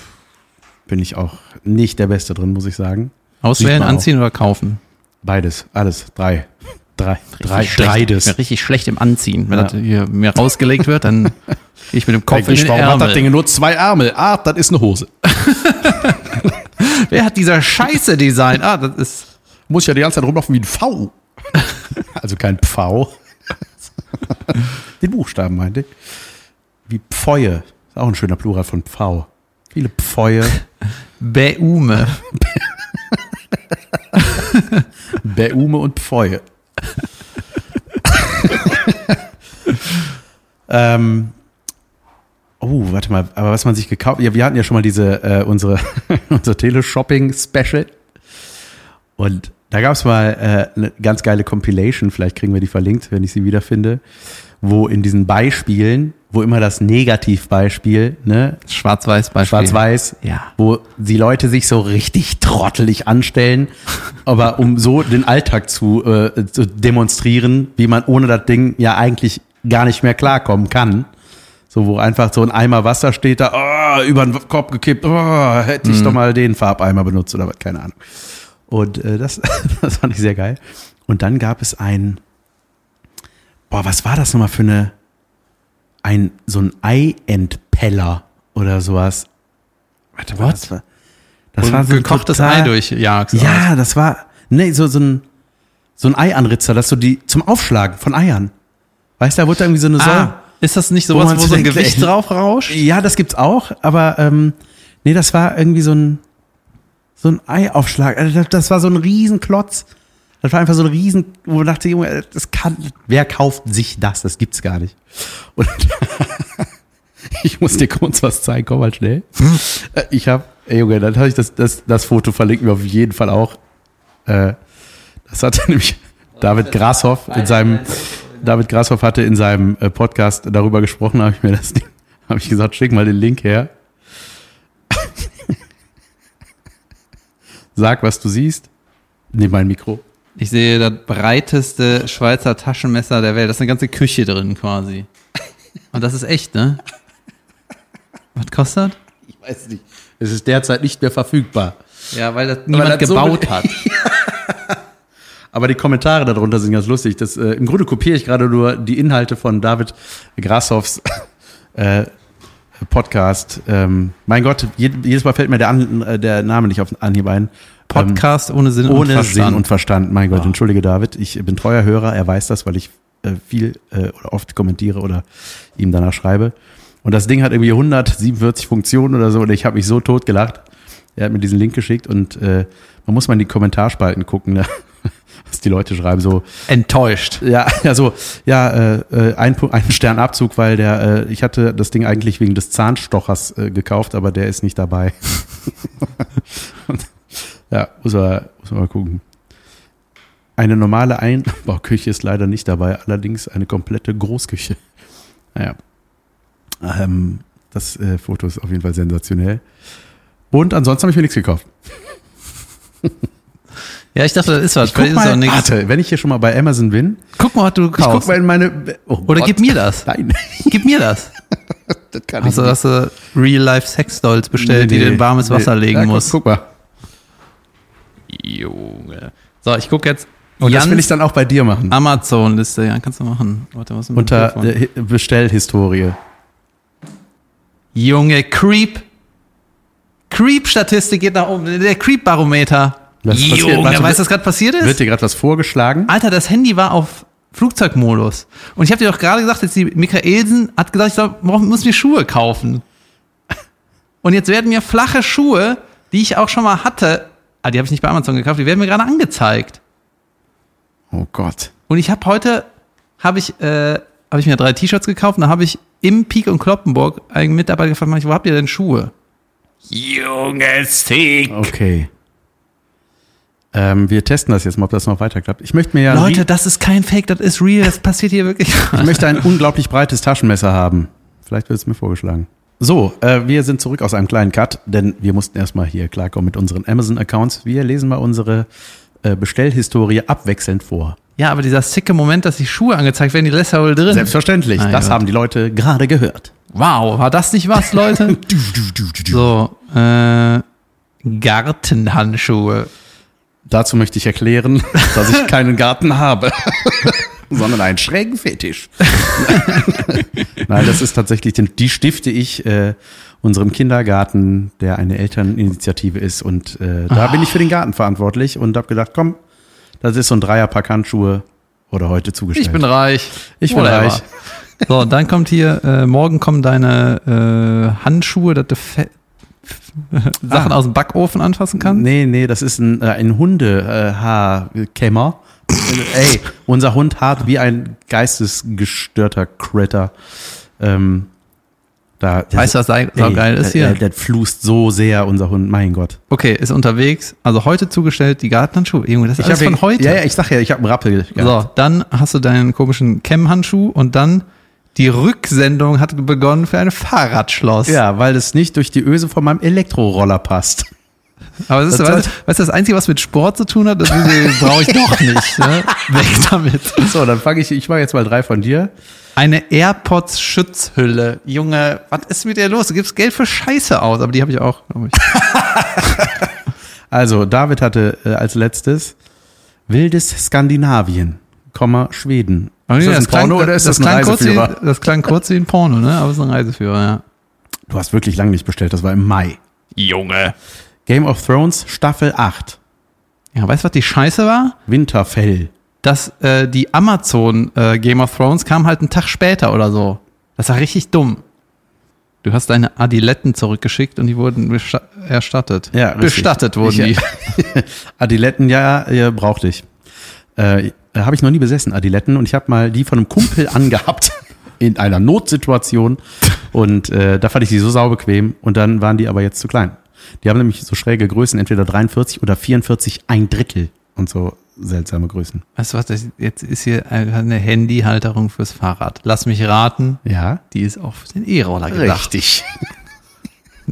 bin ich auch nicht der Beste drin, muss ich sagen. Auswählen, anziehen oder kaufen? Beides, alles, drei. Drei, drei, dreides. Ich bin richtig schlecht im Anziehen. Wenn Ja. das hier mir rausgelegt wird, dann gehe ich mit dem Kopf in den warum hat das Ärmel. Ding nur zwei Ärmel? Ah, das ist eine Hose. Wer hat dieser Scheiße Design? Ah, das ist Muss ja die ganze Zeit rumlaufen wie ein V. also kein Pfau. Den Buchstaben meinte ich. Wie Pfeue. Ist auch ein schöner Plural von Pfau. Viele Pfeue. Beume. Beume und Pfeue. ähm, oh, warte mal, aber was man sich gekauft, ja, wir hatten ja schon mal diese, äh, unsere, unser Teleshopping-Special. Und da gab es mal äh, eine ganz geile Compilation, vielleicht kriegen wir die verlinkt, wenn ich sie wiederfinde, wo in diesen Beispielen, wo immer das Negativbeispiel, ne, Schwarz-Weiß Beispiel. schwarz-weiß, Ja. wo die Leute sich so richtig trottelig anstellen, aber um so den Alltag zu, äh, zu demonstrieren, wie man ohne das Ding ja eigentlich gar nicht mehr klarkommen kann. So, wo einfach so ein Eimer Wasser steht da, oh, über den Kopf gekippt, oh, hätte ich doch mal den Farbeimer benutzt oder was, keine Ahnung. Und äh, das, das fand ich sehr geil. Und dann gab es ein, boah, was war das nochmal für eine, ein, so ein Eientpeller oder sowas. Warte, What? Das war, das Und war so ein gekochtes total- Ei durchjagst. Ja, das war, nee, so, so ein, so ein Eianritzer, das so die, zum Aufschlagen von Eiern. Weißt du, da wurde da irgendwie so eine Säule. Ah, ist das nicht Wo sowas, man wo, so ein Gewicht ey, drauf rauscht? Ja, das gibt's auch, aber ähm, nee, das war irgendwie so ein so ein Eiaufschlag. Also das, das war so ein Riesenklotz. Das war einfach so ein Riesen, wo man dachte, Junge, das kann, wer kauft sich das? Das gibt's gar nicht. Und ich muss dir kurz was zeigen, komm mal schnell. Äh, Ich habe, ey Junge, dann habe ich das, das, das Foto verlinken wir auf jeden Fall auch. Äh, das hatte nämlich David Grashoff in seinem, David Grashoff hatte in seinem äh, Podcast darüber gesprochen, habe ich mir das Ding, habe ich gesagt, schick mal den Link her. Sag, was du siehst. Nimm mein Mikro. Ich sehe das breiteste Schweizer Taschenmesser der Welt. Da ist eine ganze Küche drin quasi. Und das ist echt, ne? Was kostet? Ich weiß nicht. Es ist derzeit nicht mehr verfügbar. Ja, weil das niemand das so gebaut be- hat. Aber die Kommentare darunter sind ganz lustig. Das, äh, Im Grunde kopiere ich gerade nur die Inhalte von David Grashoffs äh, Podcast. Ähm, mein Gott, jed jedes Mal fällt mir der, An äh, der Name nicht auf Anhieb ein. Podcast ohne Sinn Ähm, und ohne Verstand. Sinn und Verstand. Mein Gott, Ah. entschuldige David. Ich bin treuer Hörer. Er weiß das, weil ich äh, viel äh, oder oft kommentiere oder ihm danach schreibe. Und das Ding hat irgendwie 147 Funktionen oder so. Und ich habe mich so tot gelacht. Er hat mir diesen Link geschickt und äh, man muss mal in die Kommentarspalten gucken, ne? was die Leute schreiben. So, Enttäuscht. ja, ja, so, ja, äh, äh, ein, ein Sternabzug, weil der, äh, ich hatte das Ding eigentlich wegen des Zahnstochers äh, gekauft, aber der ist nicht dabei. Und, ja, muss man, muss man mal gucken. Eine normale Einbauküche ist leider nicht dabei, allerdings eine komplette Großküche. Naja. Ähm, das äh, Foto ist auf jeden Fall sensationell. Und ansonsten habe ich mir nichts gekauft. Ja, ich dachte, das ist was. Ich guck Vielleicht ist auch mal, nichts. warte, wenn ich hier schon mal bei Amazon bin, Guck mal, was du ich guck kaufst. mal in meine. Oh Oder Gott. gib mir das. Nein, Gib mir das. das kann Hast du, ich hast du Real-Life Sex-Dolls bestellt, Nee, die du nee, in warmes nee. Wasser legen Ja, guck- musst? Guck mal. Junge. So, ich gucke jetzt Und das will Jans ich dann auch bei dir machen. Amazon-Liste. Ja, kannst du machen. Warte, was Unter äh, Bestellhistorie. Junge, Creep. Creep-Statistik geht nach oben. Der Creep-Barometer. Was ist passiert? Junge, Warte, weißt du, was gerade passiert ist? Wird dir gerade was vorgeschlagen? Alter, das Handy war auf Flugzeugmodus. Und ich habe dir doch gerade gesagt, jetzt die Michaelsen hat gesagt, ich soll, muss mir Schuhe kaufen. Und jetzt werden mir flache Schuhe, die ich auch schon mal hatte, ah, die habe ich nicht bei Amazon gekauft, die werden mir gerade angezeigt. Oh Gott. Und ich habe heute, habe ich, äh, habe ich mir drei T-Shirts gekauft und da habe ich im Peak und Kloppenburg einen Mitarbeiter gefragt, mach ich, wo habt ihr denn Schuhe? Junge Stick. Okay. Ähm, wir testen das jetzt mal, ob das noch weiter klappt. Ich möchte mir ja Leute, das ist kein Fake, das ist real, das passiert hier wirklich. ich möchte ein unglaublich breites Taschenmesser haben. Vielleicht wird es mir vorgeschlagen. So, äh, wir sind zurück aus einem kleinen Cut, denn wir mussten erstmal hier klarkommen mit unseren Amazon-Accounts. Wir lesen mal unsere äh, Bestellhistorie abwechselnd vor. Ja, aber dieser sicke Moment, dass die Schuhe angezeigt werden, die lässt er wohl drin. Selbstverständlich, Mein das Gott. haben die Leute gerade gehört. Wow, war das nicht was, Leute? so, äh, Gartenhandschuhe. Dazu möchte ich erklären, dass ich keinen Garten habe, sondern einen schrägen Fetisch. Nein, das ist tatsächlich, die stifte ich äh, unserem Kindergarten, der eine Elterninitiative ist. Und äh, da bin ich für den Garten verantwortlich und habe gedacht, komm, das ist so ein Dreierpack Handschuhe oder heute zugestellt. Ich bin reich. Ich bin Whatever. reich. So, dann kommt hier, äh, morgen kommen deine äh, Handschuhe, dass du Fe Sachen Ah. aus dem Backofen anfassen kannst. Nee, nee, das ist ein, äh, ein Hundehaarkämmer. Ey, unser Hund hart wie ein geistesgestörter Critter. Ähm, da, Weißt du, was sau- saugeil ist hier? Der, der flust so sehr, unser Hund, mein Gott. Okay, ist unterwegs. Also heute zugestellt die Gartenhandschuhe. Junge, das ist alles hab von heute. Ja, ja, ich sag ja, ich habe einen Rappel. gehabt. So, dann hast du deinen komischen Cam-Handschuh und dann die Rücksendung hat begonnen für ein Fahrradschloss. Ja, weil es nicht durch die Öse von meinem Elektroroller passt. Aber das ist, Das weißt, weißt das Einzige, was mit Sport zu tun hat, das brauche ich doch nicht. Ne? Weg damit. So, dann fange ich, ich mache jetzt mal drei von dir. Eine AirPods-Schutzhülle. Junge, was ist mit dir los? Du gibst Geld für Scheiße aus, aber die habe ich auch, glaube ich. Also, David hatte äh, als letztes wildes Skandinavien, Komma, Schweden. Ist das ein Porno oder ist das, ein klang kurz wie, Reiseführer? das klang kurz wie ein Porno, ne? Aber es ist ein Reiseführer, ja. Du hast wirklich lange nicht bestellt, das war im Mai. Junge. Game of Thrones, Staffel 8, Ja, weißt du, was die Scheiße war? Winterfell. Dass äh, die Amazon äh, Game of Thrones kam halt einen Tag später oder so. Das war richtig dumm. Du hast deine Adiletten zurückgeschickt und die wurden erstattet. Ja, richtig. Bestattet wurden Ich- die. Adiletten, ja, ja brauchte ich. Äh, habe ich noch nie besessen, Adiletten. Und ich habe mal die von einem Kumpel angehabt in einer Notsituation. Und äh, da fand ich die so saubequem. Und dann waren die aber jetzt zu klein. Die haben nämlich so schräge Größen, entweder 43 oder 44 ein Drittel. Und so seltsame Größen. Weißt du was, das, jetzt ist hier eine Handyhalterung fürs Fahrrad. Lass mich raten, Ja, die ist auch für den E-Roller gedacht. richtig.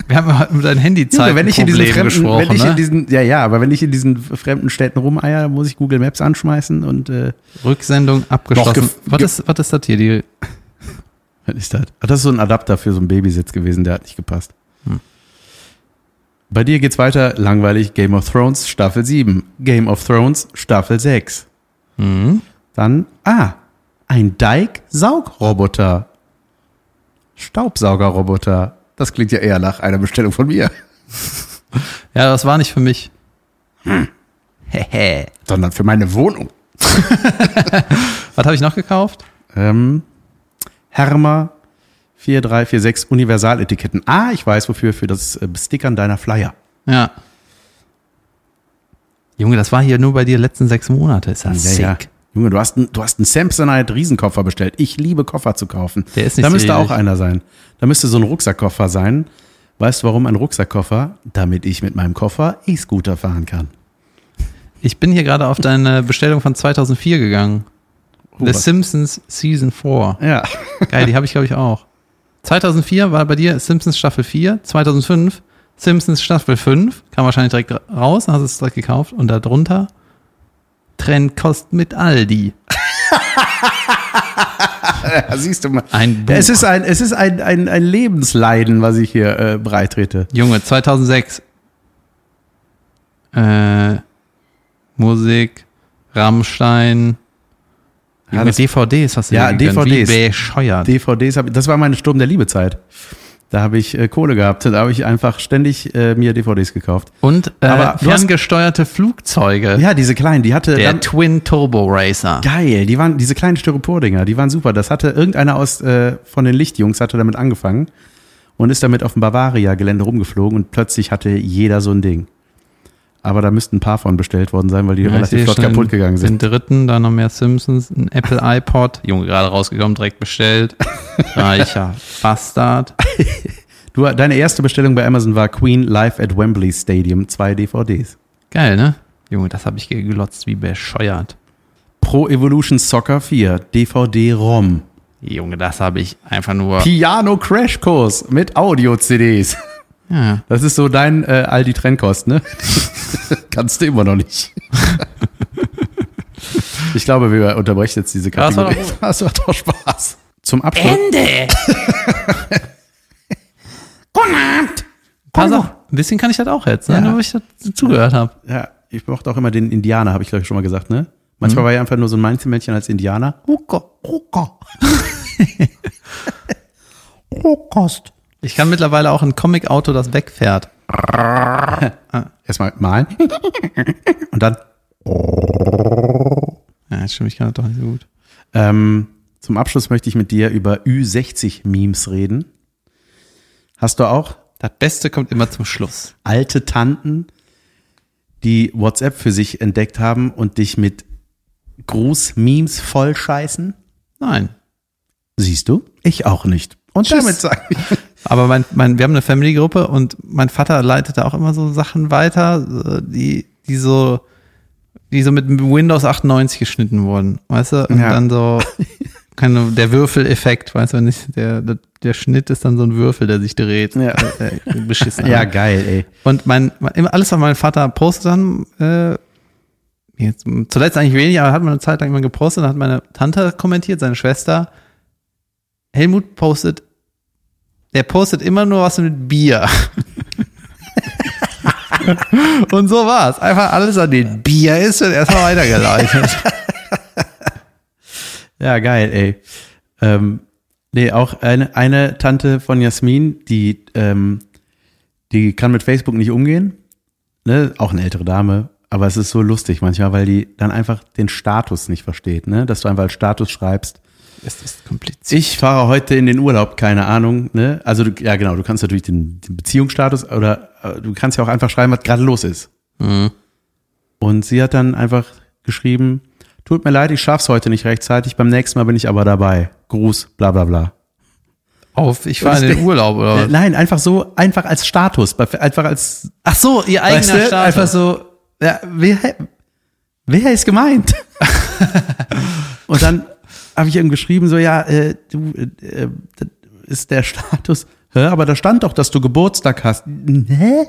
Wir haben ja über dein Handyzeit Junge, wenn ich in diesen fremden, gesprochen, wenn ich ne? in diesen, ja, ja, aber wenn ich in diesen fremden Städten rumeier, muss ich Google Maps anschmeißen und äh, Rücksendung abgeschlossen. was, ist, was ist das hier? Die, Was ist das? Ach, das ist so ein Adapter für so einen Babysitz gewesen, der hat nicht gepasst. Bei dir geht's weiter, langweilig, Game of Thrones, Staffel 7. Game of Thrones, Staffel 6. Dann, ah, ein Dike-Saugroboter. Staubsaugerroboter. Das klingt ja eher nach einer Bestellung von mir, ja, das war nicht für mich. Hehe. sondern für meine Wohnung. Was habe ich noch gekauft? Ähm, Hermer 4346 Universaletiketten. Ah, ich weiß wofür, für das äh, Stickern deiner Flyer. Ja. Junge, das war hier nur bei dir letzten sechs Monate. Ist das Ja, ja. sick. Junge, du hast, einen, du hast einen Samsonite Riesenkoffer bestellt. Ich liebe Koffer zu kaufen. Der ist nicht da müsste so auch einer sein. Da müsste so ein Rucksackkoffer sein. Weißt du, warum ein Rucksackkoffer? Damit ich mit meinem Koffer E-Scooter fahren kann. Ich bin hier gerade auf deine Bestellung von 2004 gegangen. Oh, The was? Simpsons Season 4. Ja. Geil, die habe ich glaube ich auch. 2004 war bei dir Simpsons Staffel 4, 2005 Simpsons Staffel 5, kam wahrscheinlich direkt raus, hast du es direkt gekauft und darunter Trennkost mit Aldi. ja siehst du mal. Ein Buch. Es ist ein, es ist ein, ein, ein Lebensleiden, was ich hier äh, breitrete. Junge, 2006 äh, Musik, Rammstein, Ja, das- DVDs hast du Ja. DVDs. Wie bescheuert. DVDs, hab, das war meine Sturm der Liebezeit. Da habe ich äh, Kohle gehabt. Da habe ich einfach ständig äh, mir DVDs gekauft. und äh, Aber du hast- ferngesteuerte Flugzeuge. Ja, diese kleinen, die hatte Der dann, Twin Turbo Racer. geil, die waren diese kleinen Styropordinger, die waren super. Das hatte irgendeiner aus äh, von den Lichtjungs hatte damit angefangen und ist damit auf dem Bavaria Gelände rumgeflogen und plötzlich hatte jeder so ein Ding. Aber da müssten ein paar von bestellt worden sein, weil die Ja, relativ flott kaputt gegangen Den sind. dritten, dann noch mehr Simpsons, ein Apple iPod. Junge, gerade rausgekommen, direkt bestellt. Reicher Bastard. Du, deine erste Bestellung bei Amazon war Queen Live at Wembley Stadium, zwei DVDs. Geil, ne? Junge, das habe ich gelotzt wie bescheuert. Pro Evolution Soccer 4, DVD-ROM. Junge, das habe ich einfach nur. Piano Crashkurs mit Audio-CDs. Ja. Das ist so dein äh, Aldi Trennkost, ne? Kannst du immer noch nicht. ich glaube, wir unterbrechen jetzt diese Das war doch Kategorie. Das war doch Spaß. Zum Abschluss. Ende! Guten Abend. Paar Sachen. Ein bisschen kann ich das auch jetzt, ne? Ja. Nur weil ich das zugehört habe. Ja, ich mochte auch immer den Indianer, habe ich glaube ich schon mal gesagt, ne? Mhm. Manchmal war ich einfach nur so ein Mainzelmännchen als Indianer. Ruka, Ruka. Rohkost. Ich kann mittlerweile auch ein Comic-Auto, das wegfährt. Erstmal malen. Und dann Ja, stimmt, ich kann das doch nicht so gut. Ähm, zum Abschluss möchte ich mit dir über Ü60-Memes reden. Hast du auch Das Beste kommt immer zum Schluss. alte Tanten, die WhatsApp für sich entdeckt haben und dich mit Gruß-Memes vollscheißen? Nein. Siehst du? Ich auch nicht. Und Tschüss. damit sage ich. Aber mein, mein, wir haben eine Family-Gruppe und mein Vater leitete auch immer so Sachen weiter, äh, die, die so, die so mit Windows 98 geschnitten wurden, weißt du? Und Ja. dann so, keine, der Würfeleffekt, weißt du, wenn ich, der, der der Schnitt ist dann so ein Würfel, der sich dreht. Ja. Äh, beschissen. Ja, geil, ey. Und mein, alles, was mein Vater postet, dann, äh, jetzt, zuletzt eigentlich wenig, aber hat man eine Zeit lang immer gepostet, dann hat meine Tante kommentiert, seine Schwester. Helmut postet, der postet immer nur was mit Bier. Und so war's. Einfach alles an den Bier ist und erstmal weitergeleitet. Ja, geil, ey. Ähm, nee, auch eine, eine Tante von Jasmin, die, ähm, die kann mit Facebook nicht umgehen. Ne? Auch eine ältere Dame. Aber es ist so lustig manchmal, weil die dann einfach den Status nicht versteht, ne? Dass du einfach als Status schreibst. Es ist kompliziert. Ich fahre heute in den Urlaub, keine Ahnung, ne? Also du, ja genau, du kannst natürlich den, den Beziehungsstatus oder äh, du kannst ja auch einfach schreiben, was gerade los ist. Mhm. Und sie hat dann einfach geschrieben, tut mir leid, ich schaff's heute nicht rechtzeitig, beim nächsten Mal bin ich aber dabei. Gruß, bla bla bla. Auf, ich fahre in den Urlaub, oder was? Nein, einfach so, einfach als Status, einfach als, Ach so, ihr eigener weißt du, Status. einfach so, ja, wer, wer ist gemeint? Und dann habe ich ihm geschrieben, so, ja, äh, du, äh, das ist der Status, hä, aber da stand doch, dass du Geburtstag hast. Hä?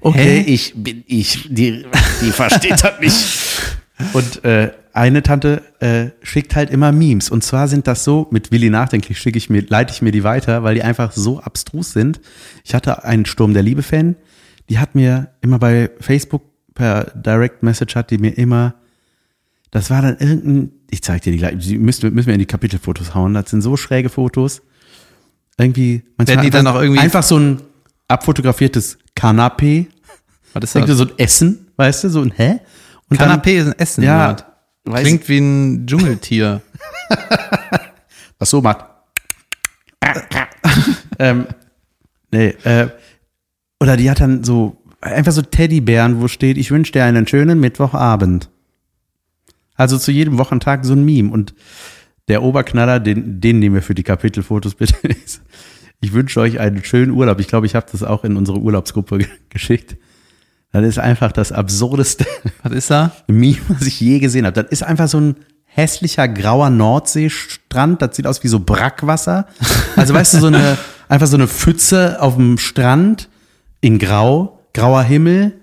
Okay, Hä? ich bin ich, die, die versteht das nicht. Und äh, eine Tante äh, schickt halt immer Memes. Und zwar sind das so, mit Willi nachdenklich schicke ich mir, leite ich mir die weiter, weil die einfach so abstrus sind. Ich hatte einen Sturm der Liebe-Fan, die hat mir immer bei Facebook per Direct Message hat die mir immer, das war dann irgendein, ich zeig dir die gleich, die müssen, müssen wir in die Kapitelfotos hauen, das sind so schräge Fotos. Irgendwie, manchmal die dann auch irgendwie- einfach so ein abfotografiertes Kanapé, Was ist das? so ein Essen, weißt du, so ein Hä? Und dann- Kanapé ist ein Essen. Ja, Mann. weiß Klingt wie ein Dschungeltier. Was so macht. ähm, nee, äh, oder die hat dann so, einfach so Teddybären, wo steht, ich wünsche dir einen schönen Mittwochabend. Also zu jedem Wochentag so ein Meme. Und der Oberknaller, den, den nehmen wir für die Kapitelfotos bitte, ich wünsche euch einen schönen Urlaub. Ich glaube, ich habe das auch in unsere Urlaubsgruppe ge- geschickt. Das ist einfach das absurdeste Was ist da? Meme, was ich je gesehen habe. Das ist einfach so ein hässlicher grauer Nordseestrand. Das sieht aus wie so Brackwasser. Also weißt du, so eine, einfach so eine Pfütze auf dem Strand in grau, grauer Himmel.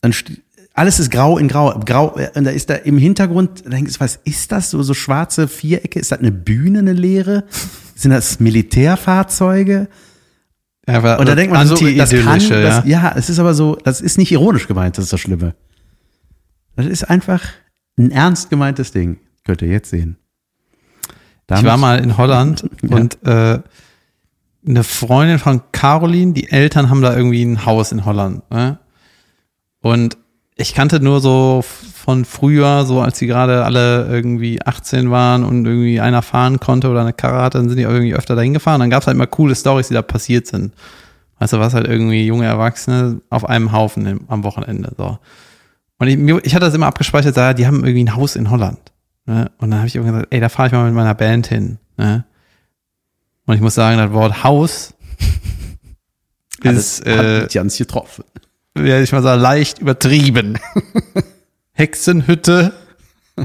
Dann alles ist grau in grau. grau äh, und da ist da im Hintergrund, da denkst du, was ist das? So, so schwarze Vierecke? Ist das eine Bühne, eine leere? Sind das Militärfahrzeuge? Ja, Und da denkt man so, das kann, das, ja. ja, es ist aber so, das ist nicht ironisch gemeint, das ist das Schlimme. Das ist einfach ein ernst gemeintes Ding. Könnt ihr jetzt sehen. Ich Damit- war mal in Holland Ja. und äh, eine Freundin von Caroline, die Eltern haben da irgendwie ein Haus in Holland. Ne? Und ich kannte nur so von früher, so als sie gerade alle irgendwie 18 waren und irgendwie einer fahren konnte oder eine Karre hatte, dann sind die irgendwie öfter dahin gefahren. Dann gab es halt immer coole Stories, die da passiert sind. Weißt du, was halt irgendwie junge Erwachsene auf einem Haufen im, am Wochenende. So. Und ich, ich hatte das immer abgespeichert, ja, die haben irgendwie ein Haus in Holland. Ne? Und dann habe ich immer gesagt, ey, da fahre ich mal mit meiner Band hin. Ne? Und ich muss sagen, das Wort Haus ist, hat äh, ganz getroffen. Werde ich mal sagen, leicht übertrieben. Hexenhütte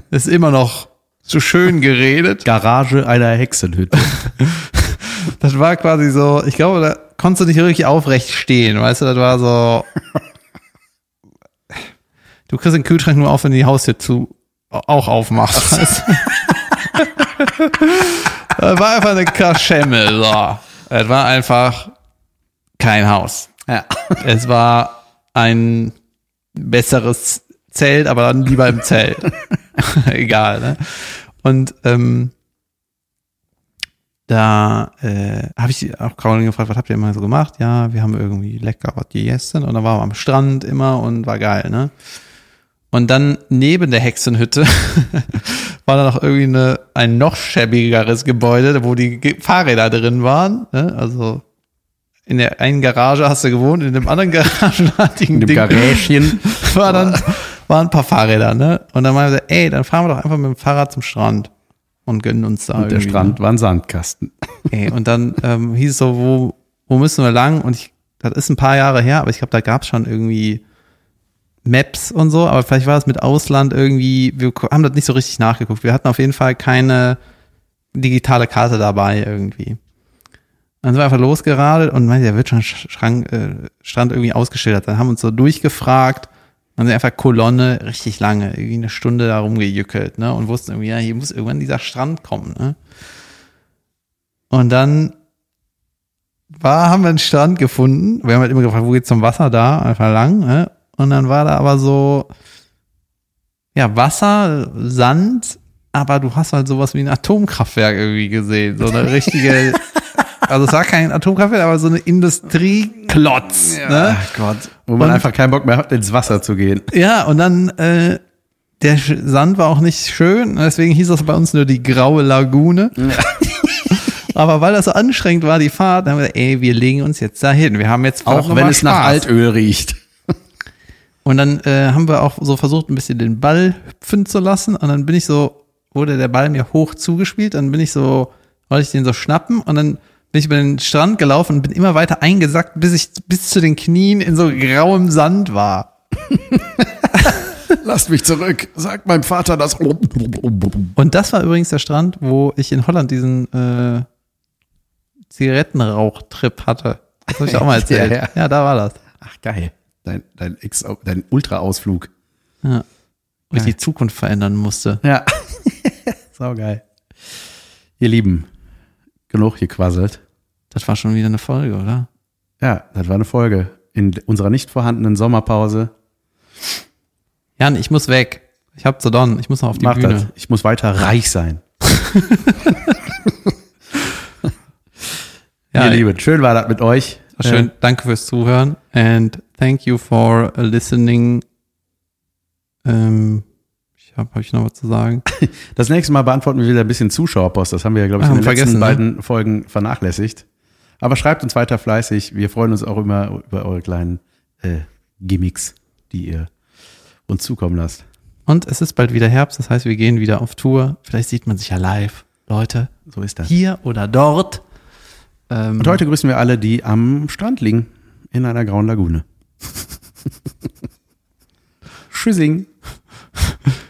ist immer noch zu schön geredet. Garage einer Hexenhütte. Das war quasi so, ich glaube, da konntest du nicht wirklich aufrecht stehen, weißt du, das war so. Du kriegst den Kühlschrank nur auf, wenn du die Haustür zu auch aufmachst. weißt du? das war einfach eine Kaschemme, so. Es war einfach kein Haus. ja. Es war ein besseres Zelt, aber dann lieber im Zelt. Egal, ne? Und ähm, da äh, habe ich auch Caroline gefragt, was habt ihr immer so gemacht? Ja, wir haben irgendwie lecker was gegessen und dann waren wir am Strand immer und war geil, ne? Und dann neben der Hexenhütte war da noch irgendwie eine, ein noch schäbigeres Gebäude, wo die Fahrräder drin waren. Ne? Also in der einen Garage hast du gewohnt, in dem anderen garagenartigen In dem Ding Garäschen. war dann, waren ein paar Fahrräder, ne? Und dann meinte er, ey, dann fahren wir doch einfach mit dem Fahrrad zum Strand und gönnen uns da Und der irgendwie, Strand war ein Sandkasten. Ne? Ey, und dann ähm, hieß es so, wo, wo müssen wir lang? Und ich, das ist ein paar Jahre her, aber ich glaube, da gab es schon irgendwie Maps und so, aber vielleicht war es mit Ausland irgendwie, wir haben das nicht so richtig nachgeguckt. Wir hatten auf jeden Fall keine digitale Karte dabei irgendwie. Dann sind wir einfach losgeradelt und meinte, der wird schon Schrank, äh, Strand irgendwie ausgeschildert. Dann haben uns so durchgefragt. Dann sind einfach Kolonne richtig lange, irgendwie eine Stunde da rumgejückelt, ne? Und wussten irgendwie, ja, hier muss irgendwann dieser Strand kommen, ne? Und dann war, haben wir einen Strand gefunden. Wir haben halt immer gefragt, wo geht's zum Wasser da? Einfach lang, ne? Und dann war da aber so, ja, Wasser, Sand, aber du hast halt sowas wie ein Atomkraftwerk irgendwie gesehen. So eine richtige, also es war kein Atomkraftwerk, aber so eine Industrieklotz. Ne? Ach Gott. Wo man Und- einfach keinen Bock mehr hat, ins Wasser zu gehen. Ja, und dann, äh, der Sand war auch nicht schön, deswegen hieß das bei uns nur die graue Lagune. Aber weil das so anstrengend war, die Fahrt, haben wir gesagt, ey, wir legen uns jetzt dahin. Wir haben jetzt Auch wenn es nach Spaß. Altöl riecht. Und dann äh, haben wir auch so versucht, ein bisschen den Ball hüpfen zu lassen. Und dann bin ich so, wurde der Ball mir hoch zugespielt. Dann bin ich so, wollte ich den so schnappen. Und dann bin ich über den Strand gelaufen und bin immer weiter eingesackt, bis ich bis zu den Knien in so grauem Sand war. Lasst mich zurück. Sagt meinem Vater das. Und das war übrigens der Strand, wo ich in Holland diesen äh, Zigarettenrauchtrip hatte. Das habe ich auch mal erzählt. Ja, ja, ja. da war das. Ach, geil. Dein, dein, dein Ultra-Ausflug. Ja. Wo ich die Zukunft verändern musste. Ja. Sau geil. Ihr Lieben, genug gequasselt. Das war schon wieder eine Folge, oder? Ja, das war eine Folge in unserer nicht vorhandenen Sommerpause. Jan, ich muss weg. Ich hab zu Don. Ich muss noch auf die Mach Bühne. das. Ich muss weiter reich sein. Ja, Ihr Lieben, schön war das mit euch. Schön. Danke fürs Zuhören. And thank you for listening. Ähm, ich habe hab ich noch was zu sagen. Das nächste Mal beantworten wir wieder ein bisschen Zuschauerpost. Das haben wir ja, glaube ich, Ah, in den letzten vergessen, ne? beiden Folgen vernachlässigt. Aber schreibt uns weiter fleißig. Wir freuen uns auch immer über eure kleinen äh, Gimmicks, die ihr uns zukommen lasst. Und es ist bald wieder Herbst, das heißt, wir gehen wieder auf Tour. Vielleicht sieht man sich ja live. Leute, So ist das. hier oder dort. Ähm, Und heute grüßen wir alle, die am Strand liegen, in einer grauen Lagune. Tschüssing. Tschüss.